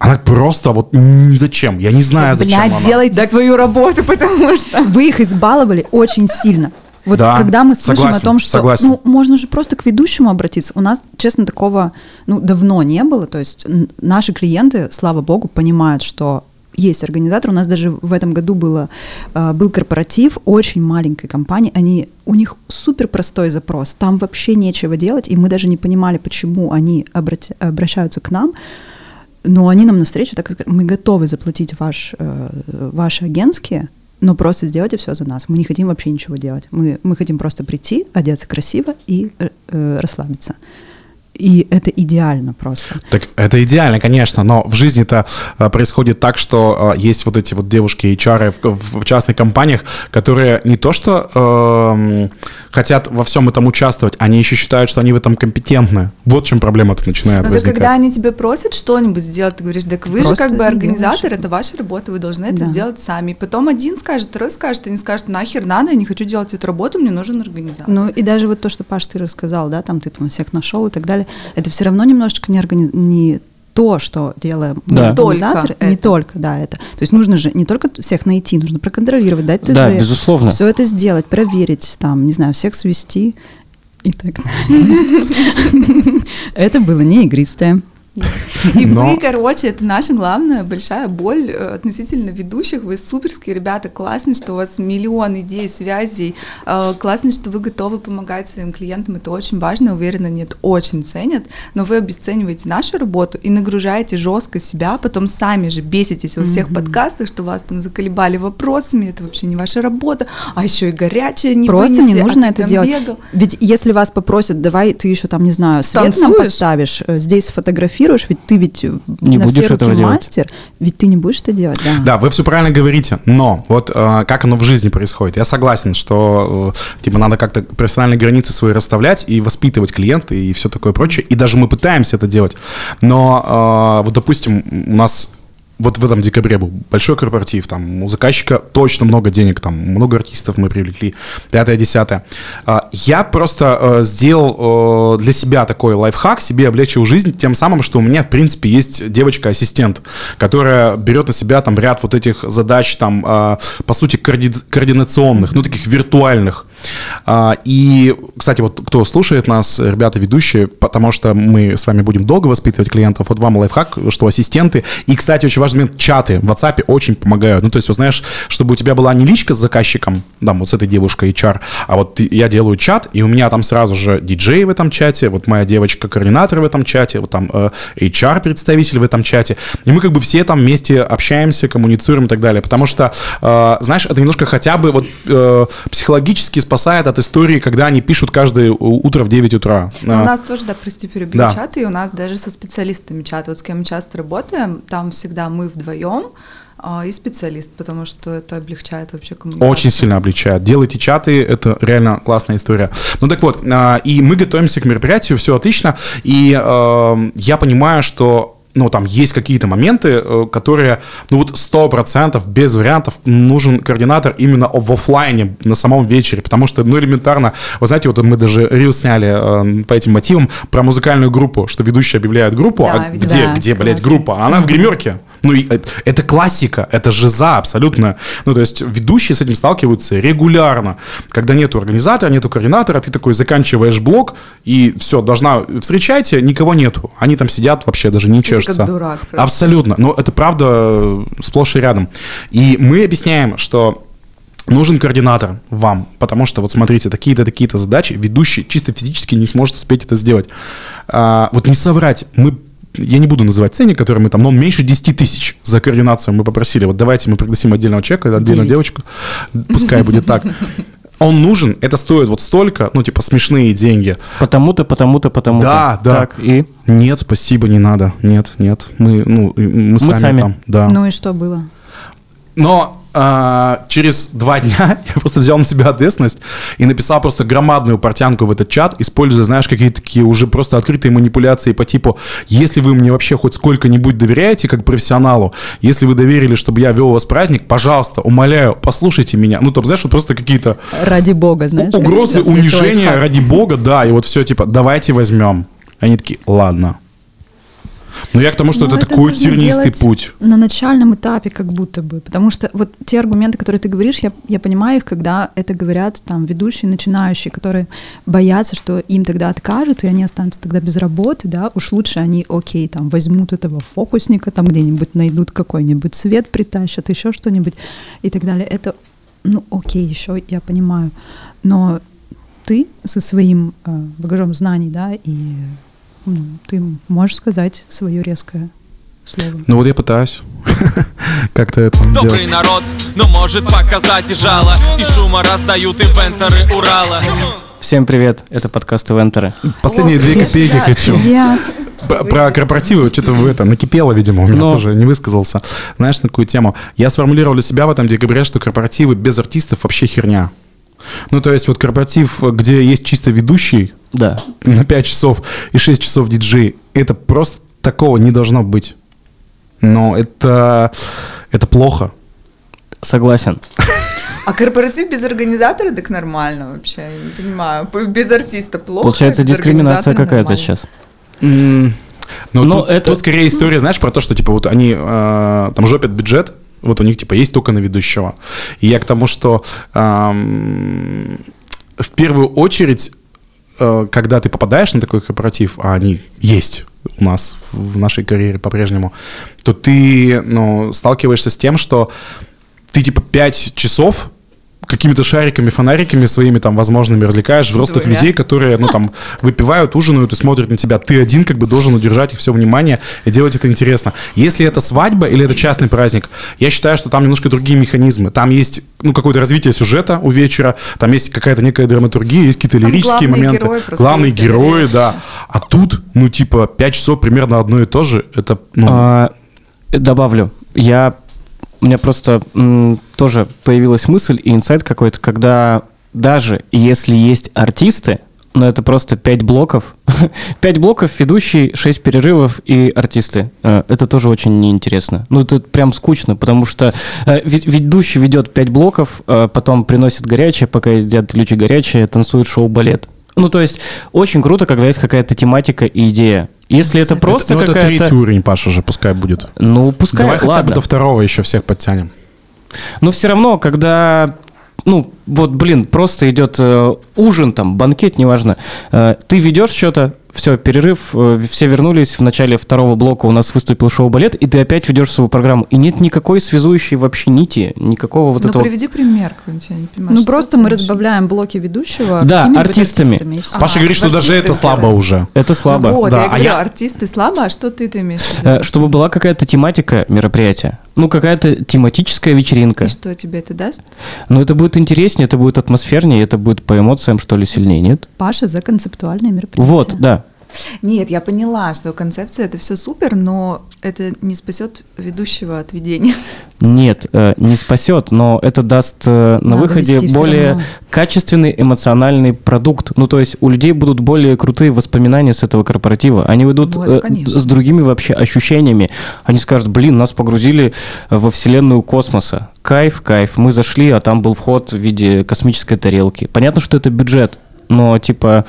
она просто вот зачем? Я не знаю, зачем Блядь, она. делайте да. свою работу, потому что... Вы их избаловали очень сильно. Вот да, когда мы слышим согласен, о том, что согласен. ну, можно же просто к ведущему обратиться, у нас, честно, такого ну, давно не было. То есть наши клиенты, слава богу, понимают, что есть организатор. У нас даже в этом году было, э, был корпоратив очень маленькой компании. Они, у них супер простой запрос. Там вообще нечего делать, и мы даже не понимали, почему они обрати, обращаются к нам. Но они нам навстречу так сказали, мы готовы заплатить ваш, э, ваши агентские, но просто сделайте все за нас. Мы не хотим вообще ничего делать. Мы, мы хотим просто прийти, одеться красиво и э, э расслабиться. И это идеально просто. Так это идеально, конечно, но в жизни-то э, происходит так, что э, есть вот эти вот девушки HR в, в частных компаниях, которые не то что э, хотят во всем этом участвовать, они еще считают, что они в этом компетентны. Вот в чем проблема-то начинает Но возникать. когда они тебя просят что-нибудь сделать, ты говоришь, так вы Просто же как бы организатор, это ваша работа, вы должны это да. сделать сами. Потом один скажет, второй скажет, они скажут, нахер надо, я не хочу делать эту работу, мне нужен организатор. Ну и даже вот то, что Паш, ты рассказал, да, там ты там всех нашел и так далее, это все равно немножечко не, органи... не то, что делаем да. организаторы, не это. только, да, это. То есть нужно же не только всех найти, нужно проконтролировать, дать ТЗ. Да, безусловно. Все это сделать, проверить, там, не знаю, всех свести и так далее. Это было не игристое. И Но... вы, короче, это наша главная большая боль э, относительно ведущих. Вы суперские ребята, классно, что у вас миллион идей, связей, э, классно, что вы готовы помогать своим клиентам, это очень важно, уверена, нет, очень ценят, но вы обесцениваете нашу работу и нагружаете жестко себя, потом сами же беситесь во всех mm-hmm. подкастах, что вас там заколебали вопросами, это вообще не ваша работа, а еще и горячая не Просто вынесли, не нужно а это делать. Бегал. Ведь если вас попросят, давай ты еще там, не знаю, свет Танцуешь? нам поставишь, э, здесь фотографируешь, фотографируешь, ведь ты ведь не на будешь все этого делать. мастер, ведь ты не будешь это делать, да. Да, вы все правильно говорите, но вот э, как оно в жизни происходит. Я согласен, что э, типа надо как-то профессиональные границы свои расставлять и воспитывать клиента и все такое прочее. И даже мы пытаемся это делать. Но э, вот, допустим, у нас вот в этом декабре был большой корпоратив, там у заказчика точно много денег, там много артистов мы привлекли, пятое, десятое. А, я просто э, сделал э, для себя такой лайфхак, себе облегчил жизнь тем самым, что у меня, в принципе, есть девочка-ассистент, которая берет на себя там ряд вот этих задач, там, а, по сути, координационных, ну, таких виртуальных. А, И, кстати, вот кто слушает нас, ребята ведущие, потому что мы с вами будем долго воспитывать клиентов, вот вам лайфхак, что ассистенты, и, кстати, очень важный момент, чаты в WhatsApp очень помогают. Ну, то есть, вот знаешь, чтобы у тебя была не личка с заказчиком, да, вот с этой девушкой HR, а вот я делаю чат, и у меня там сразу же диджей в этом чате, вот моя девочка-координатор в этом чате, вот там э, HR-представитель в этом чате, и мы как бы все там вместе общаемся, коммуницируем и так далее, потому что, э, знаешь, это немножко хотя бы вот э, психологически спасает от истории, когда они пишут каждое утро в 9 утра. Ну, А, У нас тоже, да, прости, перебью Да. чаты, и у нас даже со специалистами чат. Вот с кем мы часто работаем, там всегда мы вдвоем а, и специалист, потому что это облегчает вообще коммуникацию. Очень сильно облегчает. Делайте чаты, это реально классная история. Ну так вот, а, и мы готовимся к мероприятию, все отлично, и я понимаю, что ну, там есть какие-то моменты, э, которые, ну, вот сто процентов без вариантов нужен координатор именно в оффлайне на самом вечере, потому что, ну, элементарно, вы знаете, вот мы даже рил сняли э, по этим мотивам про музыкальную группу, что ведущий объявляет группу, Да, а где, Да, где, блядь, классно. группа? А она в гримерке. Ну, и это, это классика, это жиза абсолютно. Ну, то есть ведущие с этим сталкиваются регулярно. Когда нету организатора, нету координатора, ты такой заканчиваешь блок, и все, должна... Встречайте, никого нету. Они там сидят вообще, даже не ты чешутся. дурак просто. Абсолютно. Но это правда э, сплошь и рядом. И мы объясняем, что нужен координатор вам, потому что, вот смотрите, такие-то, такие-то задачи ведущий чисто физически не сможет успеть это сделать. А, вот не соврать, мы я не буду называть ценник, который мы там, но он меньше 10 тысяч за координацию мы попросили. Вот давайте мы пригласим отдельного человека, отдельную Девять. девочку, пускай будет так. Он нужен, это стоит вот столько, ну, типа, смешные деньги. Потому-то, потому-то, потому-то. Да, да. Так, и Нет, спасибо, не надо. Нет, нет. Мы, ну, мы, сами, сами. там. Да. Ну и что было? Но а, через два дня я просто взял на себя ответственность и написал просто громадную портянку в этот чат, используя, знаешь, какие-то такие уже просто открытые манипуляции по типу, если вы мне вообще хоть сколько-нибудь доверяете как профессионалу, если вы доверили, чтобы я вел у вас праздник, пожалуйста, умоляю, послушайте меня. Ну, там, знаешь, вот просто какие-то Ради бога, знаешь. угрозы, унижения ради бога, да, и вот все типа, давайте возьмем. Они такие, ладно. Но я к тому, что Ну, это, такой тернистый путь. На начальном этапе как будто бы. Потому что вот те аргументы, которые ты говоришь, я, я понимаю их, когда это говорят там ведущие, начинающие, которые боятся, что им тогда откажут, и они останутся тогда без работы, да, уж лучше они, окей, там, возьмут этого фокусника, там где-нибудь найдут какой-нибудь свет, притащат, еще что-нибудь и так далее. Это, ну, окей, еще я понимаю. Но ты со своим э, багажом знаний, да, и ну, ты можешь сказать свое резкое слово. Ну вот я пытаюсь как-то это Добрый делать. народ, но может показать и жало И шума раздают ивентеры Урала всем привет, это подкаст Ивентеры. Последние две копейки хочу. Привет. Про, про корпоративы что-то в это накипело, видимо, у меня Но- тоже не высказался. Знаешь, на какую тему? Я сформулировал для себя в этом декабре, что корпоративы без артистов вообще херня. Ну, то есть вот корпоратив, где есть чисто ведущий Да. на 5 часов и 6 часов диджей, это просто такого не должно быть. Но это, это плохо. Согласен. А корпоратив без организатора так нормально вообще, я не понимаю. Без артиста плохо. Получается, дискриминация какая-то сейчас. М, Ну, Но тут, это- тут скорее история, знаешь, про то, что, типа, вот они э, там жопят бюджет, вот у них, типа, есть только на ведущего. И я к тому, что эм, в первую очередь, э, когда ты попадаешь на такой корпоратив, а они есть у нас в нашей карьере по-прежнему, то ты, ну, сталкиваешься с тем, что ты, типа, 5 часов какими-то шариками, фонариками своими там возможными развлекаешь взрослых Двумя. людей, которые, ну, там, выпивают, ужинают и смотрят на тебя. Ты один как бы должен удержать их все внимание и делать это интересно. Если это свадьба или это частный праздник, я считаю, что там немножко другие механизмы. Там есть, ну, какое-то развитие сюжета у вечера, там есть какая-то некая драматургия, есть какие-то лирические моменты. герои просто Главные герои, да. А тут, ну, типа, 5 часов примерно одно и то же. Это, ну, А, добавлю, я у меня просто м, тоже появилась мысль и инсайт какой-то, когда даже если есть артисты, но это просто пять блоков, пять блоков, ведущий, шесть перерывов и артисты. Э, Это тоже очень неинтересно. Ну, это прям скучно, потому что э, вед- ведущий ведет пять блоков, э, потом приносит горячее, пока едят люди горячее, танцует шоу-балет. Ну, то есть, очень круто, когда есть какая-то тематика и идея. Если это просто ну, это какая-то... третий уровень, Паша, уже пускай будет. Ну, пускай, Давай хотя бы ладно. до второго еще всех подтянем. Но все равно, когда ну, вот, блин, просто идет э, ужин, там, банкет, неважно. Э, ты ведешь что-то, все, перерыв, э, все вернулись, в начале второго блока у нас выступил шоу-балет, и ты опять ведешь свою программу. И нет никакой связующей вообще нити, никакого вот ну, этого... приведи пример какой-нибудь, я не понимаю. Ну просто ты мы виду? разбавляем блоки ведущего Да, артистами. и всё. Паша А, говорит, что даже это слабо сделали. уже. Это слабо. Ну вот, Да, я а говорю, я- артисты слабо, а что ты-то имеешь в виду? Э, Чтобы была какая-то тематика мероприятия. Ну, какая-то тематическая вечеринка. И что тебе это даст? Ну, это будет интереснее, это будет атмосфернее, это будет по эмоциям, что ли, сильнее, нет? Паша за концептуальные мероприятия. Вот, да. Нет, я поняла, что концепция это все супер, но это не спасет ведущего от ведения. Нет, э, не спасет, но это даст э, на Надо выходе более качественный эмоциональный продукт. Ну, то есть у людей будут более крутые воспоминания с этого корпоратива. Они уйдут Ну, это э, с другими вообще ощущениями. Они скажут, блин, нас погрузили во вселенную космоса. Кайф, кайф. Мы зашли, а там был вход в виде космической тарелки. Понятно, что это бюджет, но типа...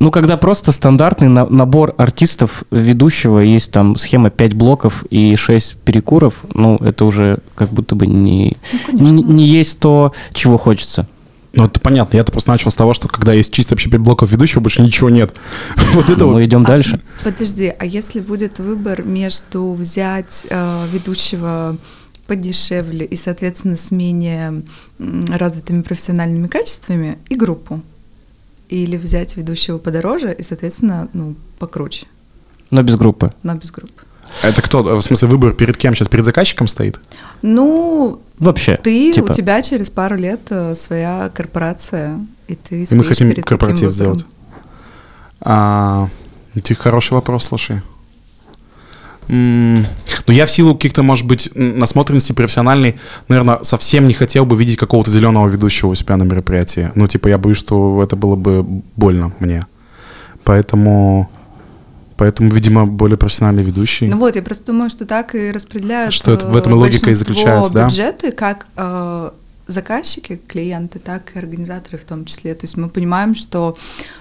ну, когда просто стандартный на- набор артистов ведущего, есть там схема 5 блоков и 6 перекуров, ну, это уже как будто бы не, конечно. не, не есть то, чего хочется. Ну, это понятно. Я-то просто начал с того, что когда есть чисто вообще пять блоков ведущего, больше ничего нет. Вот это Мы вот. идем дальше. Подожди, а если будет выбор между взять э, ведущего подешевле и, соответственно, с менее развитыми профессиональными качествами и группу? Или взять ведущего подороже и, соответственно, ну, покруче, Но без группы. но без группы? Это кто? В смысле, выбор перед кем сейчас? Перед заказчиком стоит? Ну, Вообще. ты, типа, у тебя через пару лет э, своя корпорация, и ты И мы хотим перед корпоратив сделать. А, хороший вопрос, слушай. Ну, я в силу каких-то, может быть, насмотренности профессиональной, наверное, совсем не хотел бы видеть какого-то зеленого ведущего у себя на мероприятии. Ну, типа, я боюсь, что это было бы больно мне. Поэтому, поэтому, видимо, более профессиональный ведущий. Ну вот, я просто думаю, что так и распределяют Что это- в э, этом и логика и заключается, да? бюджеты, как э, заказчики, клиенты, так и организаторы в том числе. То есть мы понимаем, что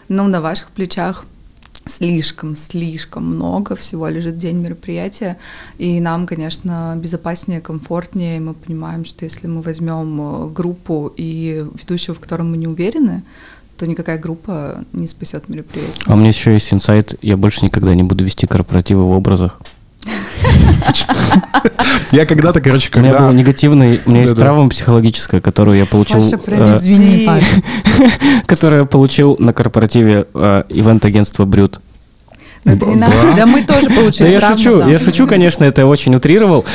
ну, на ваших плечах слишком, слишком много всего лежит день мероприятия, и нам, конечно, безопаснее, комфортнее, мы понимаем, что если мы возьмем э, группу и ведущего, в котором мы не уверены, то никакая группа не спасет мероприятие. А у меня еще есть инсайт, я больше никогда не буду вести корпоративы в образах. Я когда-то, короче, У меня когда... был негативный, у меня есть травма психологическая, которую я получил, э. Извини, которую я получил на корпоративе э, ивент-агентства Брют. Не Да. Да мы тоже Да получили я травму, шучу, да. я шучу, конечно, это я очень утрировал.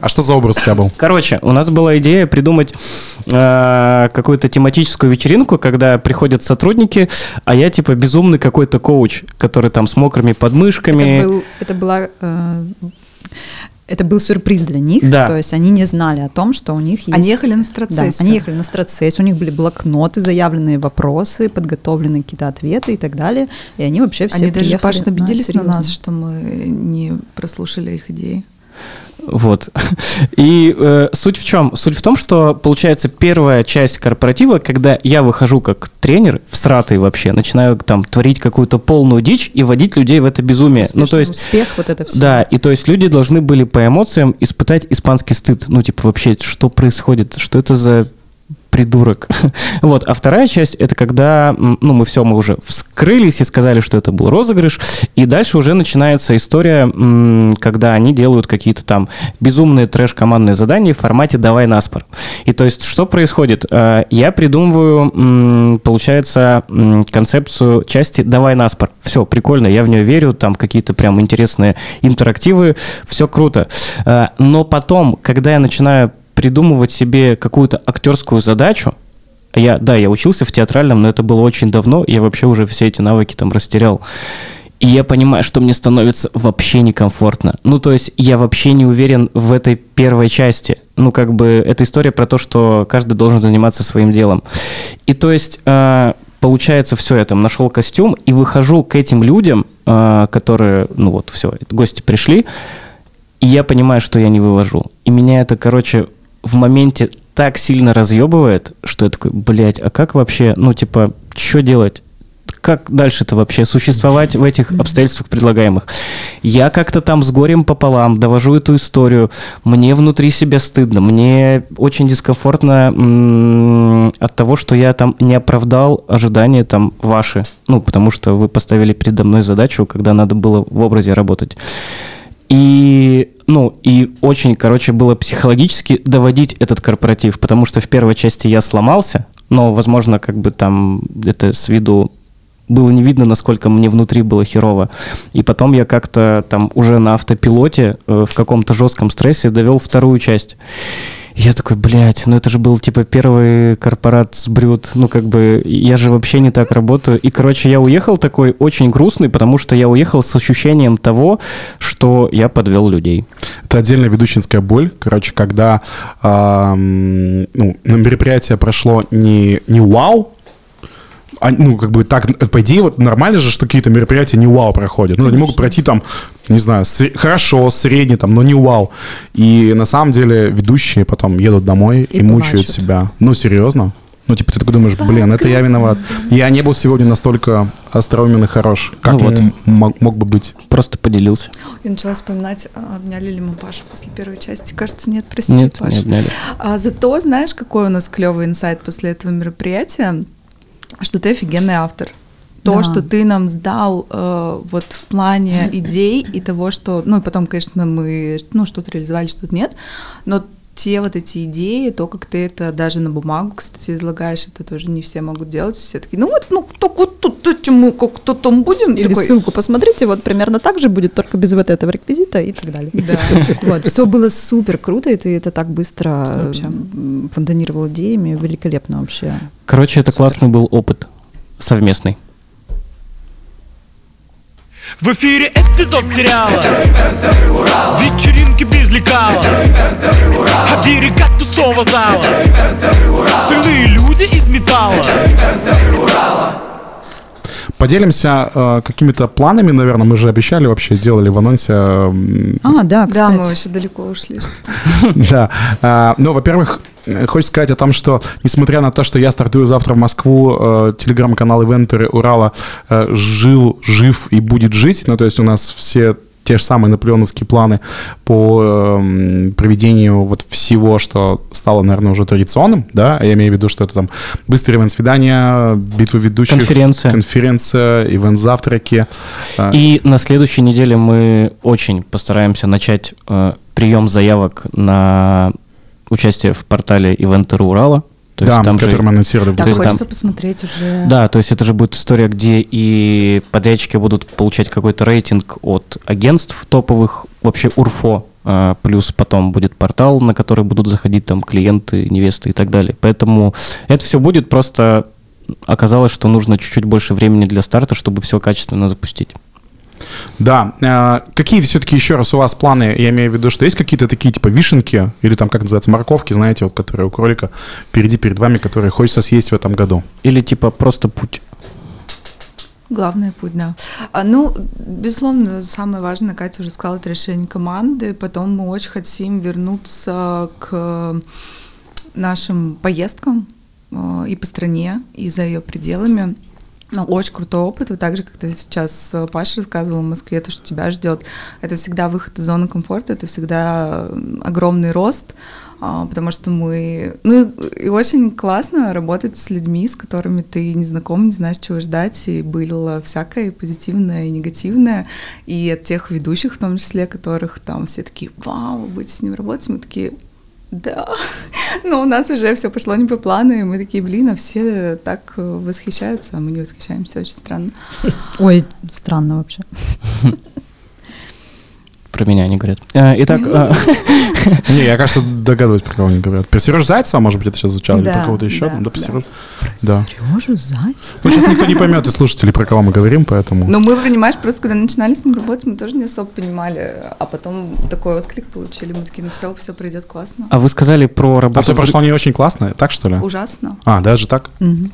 А что за образ у тебя был? Короче, у нас была идея придумать э, какую-то тематическую вечеринку, когда приходят сотрудники, а я типа безумный какой-то коуч, который там с мокрыми подмышками. Это, был, это была... э, это был сюрприз для них, Да. то есть они не знали о том, что у них есть... Они ехали на Да, страцессию. они ехали на страцессию, у них были блокноты, заявленные вопросы, подготовлены какие-то ответы и так далее, и они вообще все Они даже, Паш, обиделись на серьезно. нас, что мы не прослушали их идеи. Вот. И э, суть в чем? Суть в том, что получается первая часть корпоратива, когда я выхожу как тренер, всратый вообще, начинаю там творить какую-то полную дичь и водить людей в это безумие. ну, то Успешный есть... успех, вот это все. Да, и то есть люди должны были по эмоциям испытать испанский стыд. Ну, типа, вообще, что происходит? Что это за придурок? вот, а вторая часть, это когда, ну, мы все, мы уже вскрылись и сказали, что это был розыгрыш, и дальше уже начинается история, когда они делают какие-то там безумные трэш-командные задания в формате «давай наспор». И то есть, что происходит? Э, Я придумываю, получается, концепцию части «давай наспор». Все, прикольно, я в нее верю, там какие-то прям интересные интерактивы, все круто. Э, Но потом, когда я начинаю придумывать себе какую-то актерскую задачу, а я, да, я учился в театральном, но это было очень давно, я вообще уже все эти навыки там растерял. И я понимаю, что мне становится вообще некомфортно. Ну, то есть я вообще не уверен в этой первой части. Ну, как бы, это история про то, что каждый должен заниматься своим делом. И то есть, э, получается, все, я там нашел костюм и выхожу к этим людям, э, которые, ну вот, все, гости пришли, и я понимаю, что я не вывожу. И меня это, короче, в моменте так сильно разъебывает, что я такой, блядь, а как вообще, ну, типа, что делать? как дальше-то вообще существовать в этих обстоятельствах предлагаемых? Я как-то там с горем пополам довожу эту историю. Мне внутри себя стыдно. Мне очень дискомфортно от того, что я там не оправдал ожидания там ваши. Ну, потому что вы поставили передо мной задачу, когда надо было в образе работать. И, ну, и очень, короче, было психологически доводить этот корпоратив, потому что в первой части я сломался, но, возможно, как бы там это с виду было не видно, насколько мне внутри было херово. И потом я как-то там уже на автопилоте э, в каком-то жестком стрессе довел вторую часть. Я такой, блядь, ну это же был типа первый корпорат с брюд, ну как бы я же вообще не так работаю. И, короче, я уехал такой очень грустный, потому что я уехал с ощущением того, что я подвел людей. Это отдельная ведущинская боль. Короче, когда эм, ну, мероприятие прошло не, не вау, а, ну, как бы так, по идее, вот нормально же, что какие-то мероприятия не вау проходят. Ну, они могут пройти там, не знаю, сре- хорошо, средне там, но не вау. И на самом деле ведущие потом едут домой и, И мучают плачут. себя. Ну, серьезно. Ну, типа, ты такой думаешь, блин, это я виноват. Я не был сегодня настолько остроумен и хорош, как Ну вот. мог, мог бы быть. Просто поделился. Я начала вспоминать, а, обняли ли мы Пашу после первой части. Кажется, нет, прости, Нет, Паша. не обняли. А зато, знаешь, какой у нас клевый инсайт после этого мероприятия, что ты офигенный автор. То, Да. что ты нам сдал э, вот в плане идей и того, что, ну и потом, конечно, мы, ну что-то реализовали, что-то нет, но те вот эти идеи, то, как ты это даже на бумагу, кстати, излагаешь, это тоже не все могут делать. Все такие, ну вот, ну так вот тут этим мы как-то там будем. Или Такой, ссылку посмотрите, вот примерно так же будет, только без вот этого реквизита и так далее. Да. Вот, все было супер круто, и ты это так быстро Вообще. фонтанировал идеями, великолепно вообще. Короче, это классный был опыт совместный. В эфире эпизод сериала Вечеринки без лекала А берега пустого зала Стальные люди из металла Поделимся э, какими-то планами, наверное, мы же обещали вообще, сделали в анонсе. м, А, да, Да, кстати. мы вообще далеко ушли. Да. А, Ну, во-первых, э, хочется сказать о том, что, несмотря на то, что я стартую завтра в Москву, э, телеграм-канал Ивентеры Урала э, жил, жив и будет жить. Ну, то есть у нас все те же самые наполеоновские планы по эм, проведению вот всего, что стало, наверное, уже традиционным, да, я имею в виду, что это там быстрые ивент-свидания, битвы ведущих, Конференция. конференция, ивент-завтраки. э, И на следующей неделе мы очень постараемся начать э, прием заявок на участие в портале Ивентеры Урала. То да, есть там же- который мы анонсировали. То Так есть там- хочется посмотреть уже. Да, то есть это же будет история, где и подрядчики будут получать какой-то рейтинг от агентств топовых, вообще УРФО, а, плюс потом будет портал, на который будут заходить там клиенты, невесты и так далее. Поэтому это все будет, просто оказалось, что нужно чуть-чуть больше времени для старта, чтобы все качественно запустить. Да. э, Какие все-таки еще раз у вас планы? Я имею в виду, что есть какие-то такие типа вишенки или там, как называется, морковки, знаете, вот которые у кролика впереди перед вами, которые хочется съесть в этом году? Или типа просто путь. Главный путь, да. А, ну, безусловно, самое важное, Катя уже сказала, это решение команды. Потом мы очень хотим вернуться к нашим поездкам э, и по стране, и за ее пределами. Ну, очень крутой опыт. Вот так же, как ты сейчас э, Паша рассказывал в Москве, то, что тебя ждет, это всегда выход из зоны комфорта, это всегда огромный рост, а, потому что мы... Ну, и очень классно работать с людьми, с которыми ты не знаком, не знаешь, чего ждать, и было всякое и позитивное, и негативное, и от тех ведущих в том числе, которых там все такие, вау, будете с ним работать, мы такие, да, но у нас уже все пошло не по плану, и мы такие, блин, а все так э, восхищаются, а мы не восхищаемся, очень странно. Ой, странно вообще. Про меня они говорят. Э, Итак, э, Не, я, кажется, догадываюсь, про кого они говорят. Про Сережу Зайцева, может быть, это сейчас звучало, или про кого-то еще? да, Да, про. Сережу. Да. Сережу Зайц? Ну, сейчас никто не поймет из слушателей, про кого мы говорим, поэтому... Но мы, понимаешь, просто когда начинали с ним работать, мы тоже не особо понимали, а потом такой отклик получили, мы такие, ну все, все пройдет классно. а вы сказали про А работу... все в друг- прошло не очень классно, так что ли? Ужасно. А, даже так? Мгм.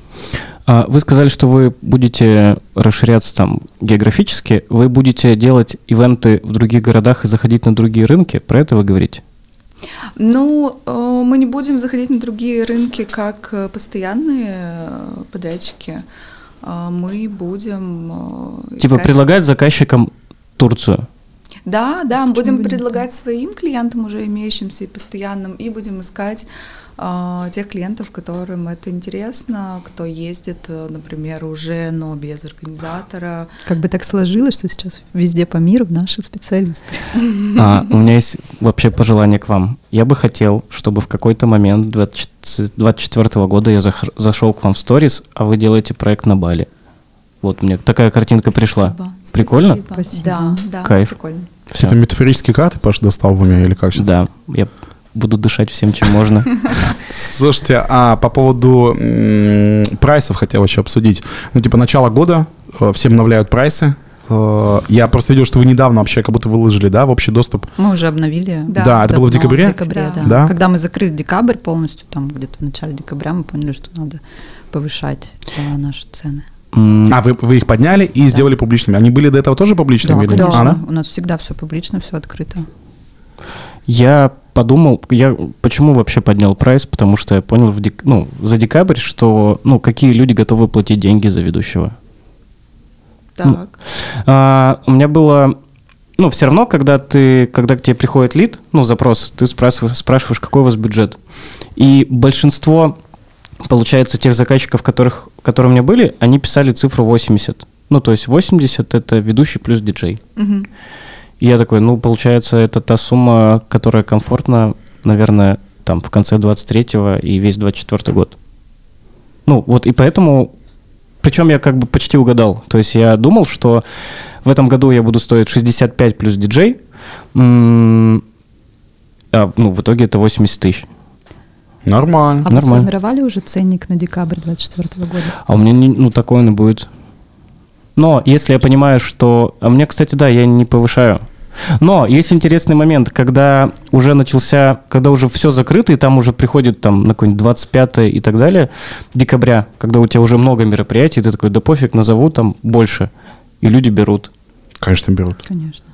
А, Вы сказали, что вы будете расширяться там географически. Вы будете делать ивенты в других городах и заходить на другие рынки. Про это вы говорите? Ну, э, мы не будем заходить на другие рынки как э, постоянные э, подрядчики. а, мы будем Типа искать- предлагать заказчикам Турцию. Да, да, мы будем предлагать своим клиентам, уже имеющимся и постоянным, и будем искать тех клиентов, которым это интересно, кто ездит, э, например, уже, но без организатора. Как бы так сложилось, что сейчас везде по миру наши специалисты. А, у меня есть вообще пожелание к вам. Я бы хотел, чтобы в какой-то момент 2024 года я зашел к вам в сторис, а вы делаете проект на Бали. Вот мне такая картинка пришла. Спасибо, Прикольно? спасибо. Да, да, Кайф. прикольно. Всё. Это метафорические карты, Паш, достал в уме или как сейчас? Да, я буду дышать всем, чем можно. Слушайте, а по поводу прайсов хотел еще обсудить. Ну, типа, начало года, э, все обновляют прайсы. Э, Я просто видел, что вы недавно вообще как будто выложили, да, в общий доступ. Мы уже обновили. Да. Да, это было в декабре? В декабре, Да. да. Да? Когда мы закрыли декабрь полностью, там где-то в начале декабря мы поняли, что надо повышать э, наши цены. А, вы, вы их подняли и сделали публичными. Они были до этого тоже публичными? нет? конечно. А, да? У нас всегда все публично, все открыто. Я подумал, я почему вообще поднял прайс, потому что я понял в дек- ну, за декабрь, что ну, какие люди готовы платить деньги за ведущего. Так. А, у меня было, ну, все равно, когда ты, когда к тебе приходит лид, ну, запрос, ты спрашиваешь, спрашиваешь, какой у вас бюджет. И большинство, получается, тех заказчиков, которых, которые у меня были, они писали цифру 80. Ну, то есть 80 это ведущий плюс диджей. Мгм. И я такой, ну, получается, это та сумма, которая комфортна, наверное, там, в конце 23-го и весь 24 год. Ну, вот и поэтому... Причем я как бы почти угадал. То есть я думал, что в этом году я буду стоить 65 плюс диджей, а, ну, в итоге это 80 тысяч. Нормально. А вы Нормально. сформировали уже ценник на декабрь 2024 года? А у меня, не, ну, такое не будет. Но если я понимаю, что... А мне, кстати, да, я не повышаю. Но есть интересный момент, когда уже начался, когда уже все закрыто, и там уже приходит там на какой-нибудь 25 и так далее декабря, когда у тебя уже много мероприятий, ты такой, да пофиг, назову там больше. И люди берут. Конечно, берут. Конечно.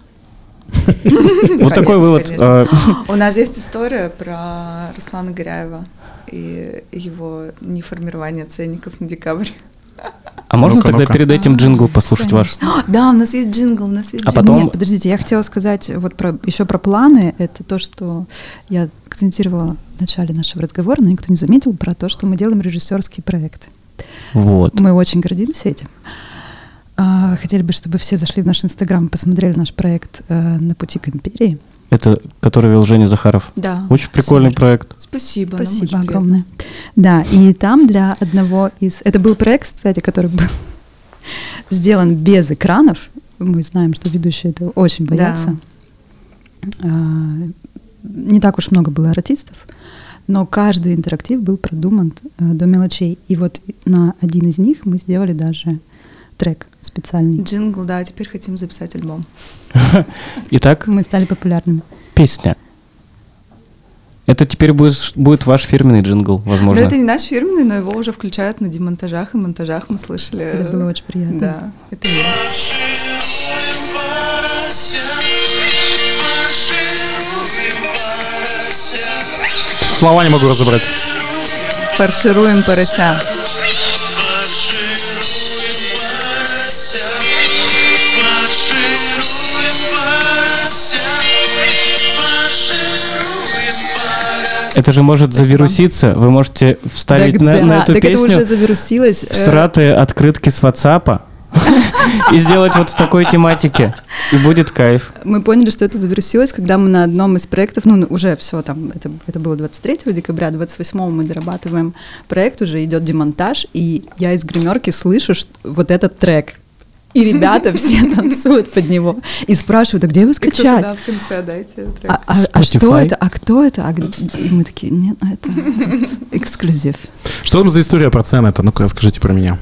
Вот такой вывод. э, У нас есть история про Руслана Горяева и его неформирование ценников на декабрь. А можно Ну-ка, тогда ну-ка. перед этим джингл послушать ваш? А, Да, у нас есть джингл, у нас есть А джингл. потом- Нет, подождите, я хотела сказать вот про, еще про планы. Это то, что я акцентировала в начале нашего разговора, но никто не заметил, про то, что мы делаем режиссерский проект. Вот. Мы очень гордимся этим. А, Хотели бы, чтобы все зашли в наш инстаграм и посмотрели наш проект э, «На пути к империи». Это, который вел Женя Захаров. Да. Очень прикольный Супер. проект. Спасибо. Спасибо огромное. Да, и там для одного из... Это был проект, кстати, который был сделан без экранов. Мы знаем, что ведущие это очень Да. боятся. А, Не так уж много было артистов, но каждый интерактив был продуман э, до мелочей. И вот на один из них мы сделали даже трек специальный. Джингл, да, теперь хотим записать альбом. Итак, Мы стали популярными. песня. Это теперь будет, будет ваш фирменный джингл, возможно. Но это не наш фирменный, но его уже включают на демонтажах и монтажах, мы слышали. Это было очень приятно. Да, это есть. Слова не могу разобрать. Фаршируем порося. Это же может завируситься. Вы можете вставить Так на, да, на эту так песню это уже завирусилось. э, всратые открытки с WhatsApp и сделать вот в такой тематике. И будет кайф. Мы поняли, что это завирусилось, когда мы на одном из проектов, ну, уже все там, это, это было 23 декабря, 28 мы дорабатываем проект, уже идет демонтаж, и я из гримерки слышу что, вот этот трек. И ребята все танцуют под него. И спрашивают, а где его скачать? да, в конце дайте трек. А, а- а что это? А кто это? А и мы такие, нет, ну это вот эксклюзив. Что там за история про цены-то? Ну-ка, расскажите про меня.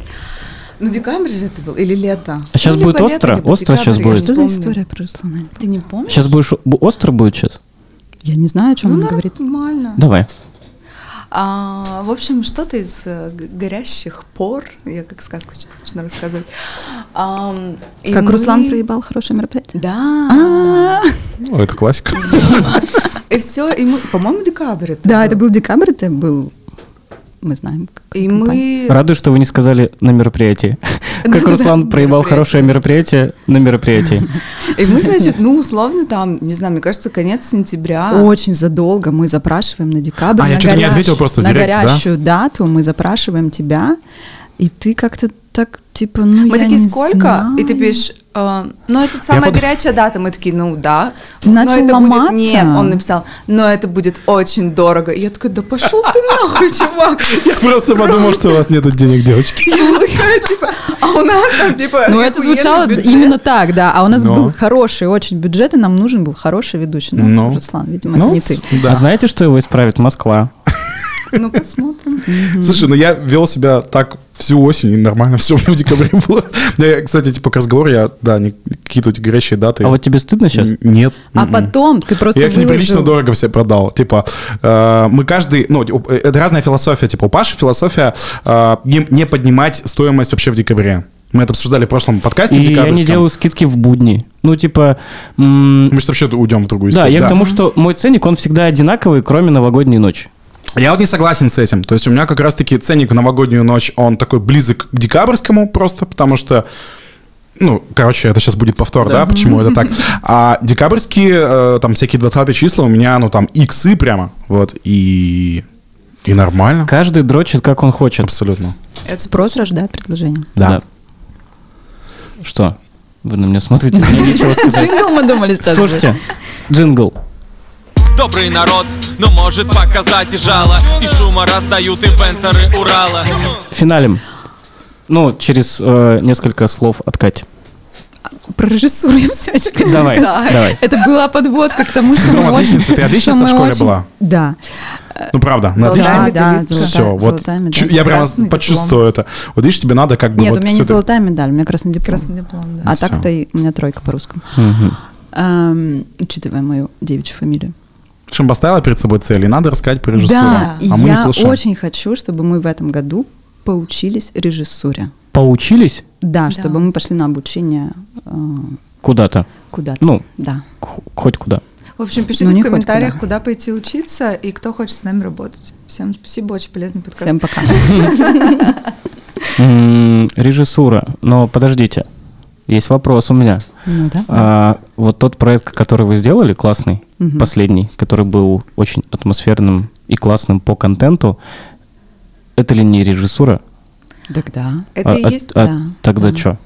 Ну, декабрь же это был, или лето? А щас Ну, будет либо лето, остро? Остро декабрь, я будет? Что за история про Руслана? Ты не помнишь? Сейчас будешь... бу- Остро будет сейчас? Я не знаю, о чем Ну, он говорит. нормально. Давай. А, в общем, что-то из э, горящих пор, я как сказку сейчас начну рассказывать. И Как мы- Руслан проебал хорошее мероприятие. Да. А, Ну, это классика. И все, и мы, по-моему, декабрь это Да, был. это был декабрь, это был мы знаем. как И компания. мы... Радуюсь, что вы не сказали на мероприятии. Как Руслан проебал хорошее мероприятие на мероприятии. И мы, значит, ну, условно, там, не знаю, мне кажется, конец сентября. Очень задолго мы запрашиваем на декабрь. А, я на что-то не ответил просто в На горящую дату мы запрашиваем тебя, и ты как-то так, типа, ну, Мы я такие, не сколько? И ты пишешь, «Э, ну, это самая под- горячая дата. Мы такие, ну, да. Ты Но начал это будет... ломаться? Нет, он написал, но это будет очень дорого. И я такая, да пошел ты нахуй, чувак. Я просто подумал, что у вас нет денег, девочки. Я такая, типа, а у нас там, типа, Ну, это звучало именно так, да. А у нас Но. был хороший очень бюджет, и нам нужен был хороший ведущий. Ну. Руслан, видимо, это не ты. А знаете, что его исправит? Москва. Ну, посмотрим. Слушай, ну я вел себя так всю осень, и нормально все в декабре было. Да, я, кстати, типа к разговору, я, да, какие-то эти горящие даты. А вот тебе стыдно сейчас? Нет. А потом ты просто Я их неприлично дорого все продал. Типа, э, мы каждый, ну, у- это разная философия. Типа, у Паши философия э, не, поднимать стоимость вообще в декабре. Мы это обсуждали в прошлом подкасте И я не делаю скидки в будни. Ну, типа... м, Мы сейчас вообще уйдем в другую Да, я к тому, что мой ценник, он всегда одинаковый, кроме новогодней ночи. Я вот не согласен с этим. То есть у меня как раз-таки ценник в новогоднюю ночь, он такой близок к декабрьскому просто, потому что ну, короче, это сейчас будет повтор, да, почему это так. А декабрьские, э, там, всякие 20 числа у меня, ну, там, иксы прямо, вот, и... И нормально. Каждый дрочит, как он хочет. Абсолютно. Спрос рождает предложение. Да. Что? Вы на меня смотрите, мне нечего сказать. Джингл мы думали сейчас. Слушайте, джингл. Добрый народ, но может показать и жало И шума раздают ивенторы Урала Финалим. Ну, через э, несколько слов от Кати. Про режиссуру я все еще хочу Давай, сказать. давай. Это была подводка к тому, что Синдром мы очень... отличницы. Ты отличница что в школе очень- была? Да. Ну, правда, на Золотая отлично. Да, да, Все, вот. золотая медаль. Чу- Я прямо почувствую это. Вот видишь, тебе надо как бы Нет, вот у меня не это- золотая медаль, у меня красный диплом. Красный диплом, да. А так-то и у меня тройка по русскому. Мгм. Эм, Учитывая мою девичью фамилию. Шим поставила перед собой цель, и надо рассказать про режиссуру. Да, а мы не я слушаем. очень хочу, чтобы мы в этом году поучились режиссуре. Поучились Да, Да. чтобы мы пошли на обучение э, куда-то. куда-то. Ну, Да. х- хоть куда. В общем, пишите Ну, не в комментариях, куда. куда пойти учиться и кто хочет с нами работать. Всем спасибо, очень полезный подкаст. Всем пока. Режиссура. Но подождите. Есть вопрос у меня. Ну да. А, вот тот проект, который вы сделали, классный, Мгм. последний, который был очень атмосферным и классным по контенту, это ли не режиссура? Так да. Это А- и а- есть... а да, тогда да. что?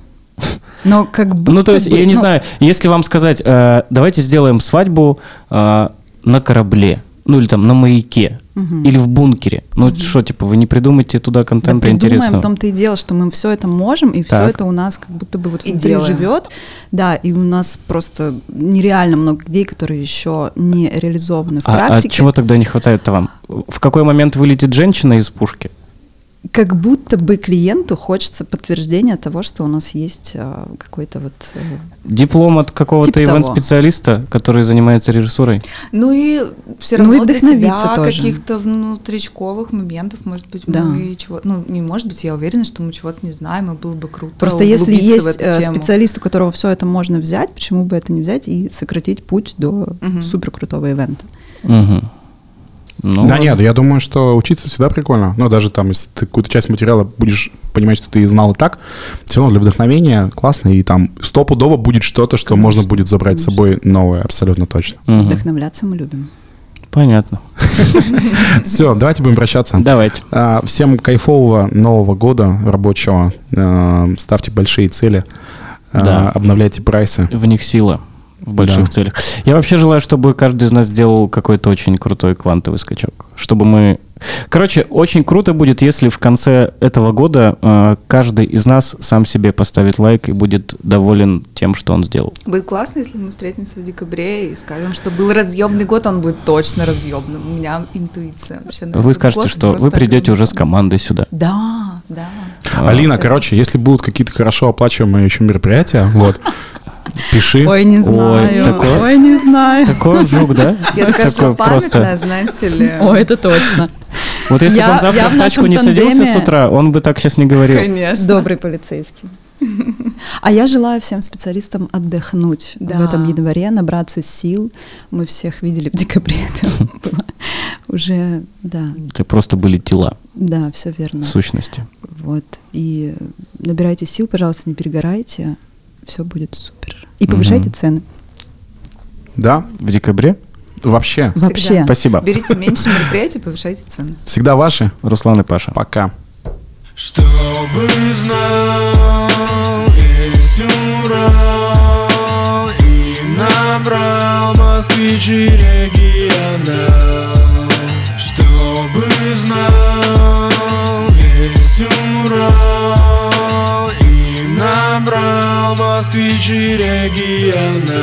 Но как бы... Ну, то есть, я не знаю, если вам сказать, э, давайте сделаем свадьбу э, на корабле, ну или там на маяке, Мгм. или в бункере. Ну что, типа, вы не придумаете туда Да контента придумаем, интересного? в том-то и дело, что мы все это можем, и все Так. это у нас как будто бы вот И внутри делаем. живет. Да, и у нас просто нереально много идей, которые еще не реализованы в А, а практике. чего тогда не хватает-то вам? В какой момент вылетит женщина из пушки? Как будто бы клиенту хочется подтверждения того, что у нас есть э, какой-то вот... э, Диплом от какого-то Типа ивент-специалиста, который занимается режиссурой? Ну и все Ну и равно для себя тоже. каких-то внутричковых моментов, может быть, Да. мы чего... Ну, не может быть, я уверена, что мы чего-то не знаем, и было бы круто Просто если есть э, специалист, у которого все это можно взять, почему бы это не взять и сократить путь до Мгм. суперкрутого ивента? Мгм. Ну, да нет, я думаю, что учиться всегда прикольно. Ну, даже там, если ты какую-то часть материала будешь понимать, что ты знал и так, все равно для вдохновения классно, и там стопудово будет что-то, что можно будет забрать с собой новое, абсолютно точно. Мгм. Вдохновляться мы любим. Понятно. Все, давайте будем прощаться. Давайте. А, Всем кайфового Нового года рабочего. А, Ставьте большие цели. А, Да. Обновляйте прайсы. В них сила в больших Да. целях. Я вообще желаю, чтобы каждый из нас сделал какой-то очень крутой квантовый скачок. Чтобы мы... Короче, очень круто будет, если в конце этого года э, каждый из нас сам себе поставит лайк и будет доволен тем, что он сделал. Будет классно, если мы встретимся в декабре и скажем, что был разъемный год, он будет точно разъемным. У меня интуиция вообще. на Вы скажете, год что вы придете уже с командой сюда. Да, да. Алина, короче, если будут какие-то хорошо оплачиваемые еще мероприятия, вот, пиши. Ой, не знаю. такое- Ой, не знаю. Такой жук, да? Я такая Такой злопамятная, знаете ли. Ой, это точно. Вот если бы он завтра я в тачку не садился с утра, он бы так сейчас не говорил. Конечно. Добрый полицейский. А я желаю всем специалистам отдохнуть Да. в этом январе, набраться сил. Мы всех видели в декабре, это было уже, да, Это просто были тела, да, все верно. сущности. Вот. И набирайте сил, пожалуйста, не перегорайте. Все будет супер. И повышайте Мгм. цены. Да, В декабре? вообще. Всегда. Вообще. Спасибо. Берите меньше мероприятий, повышайте цены. Всегда ваши. Руслан и Паша. Пока. Чтобы знал весь Урал И набрал москвич и регионал Чтобы знал весь Урал Pramoskvičiai regione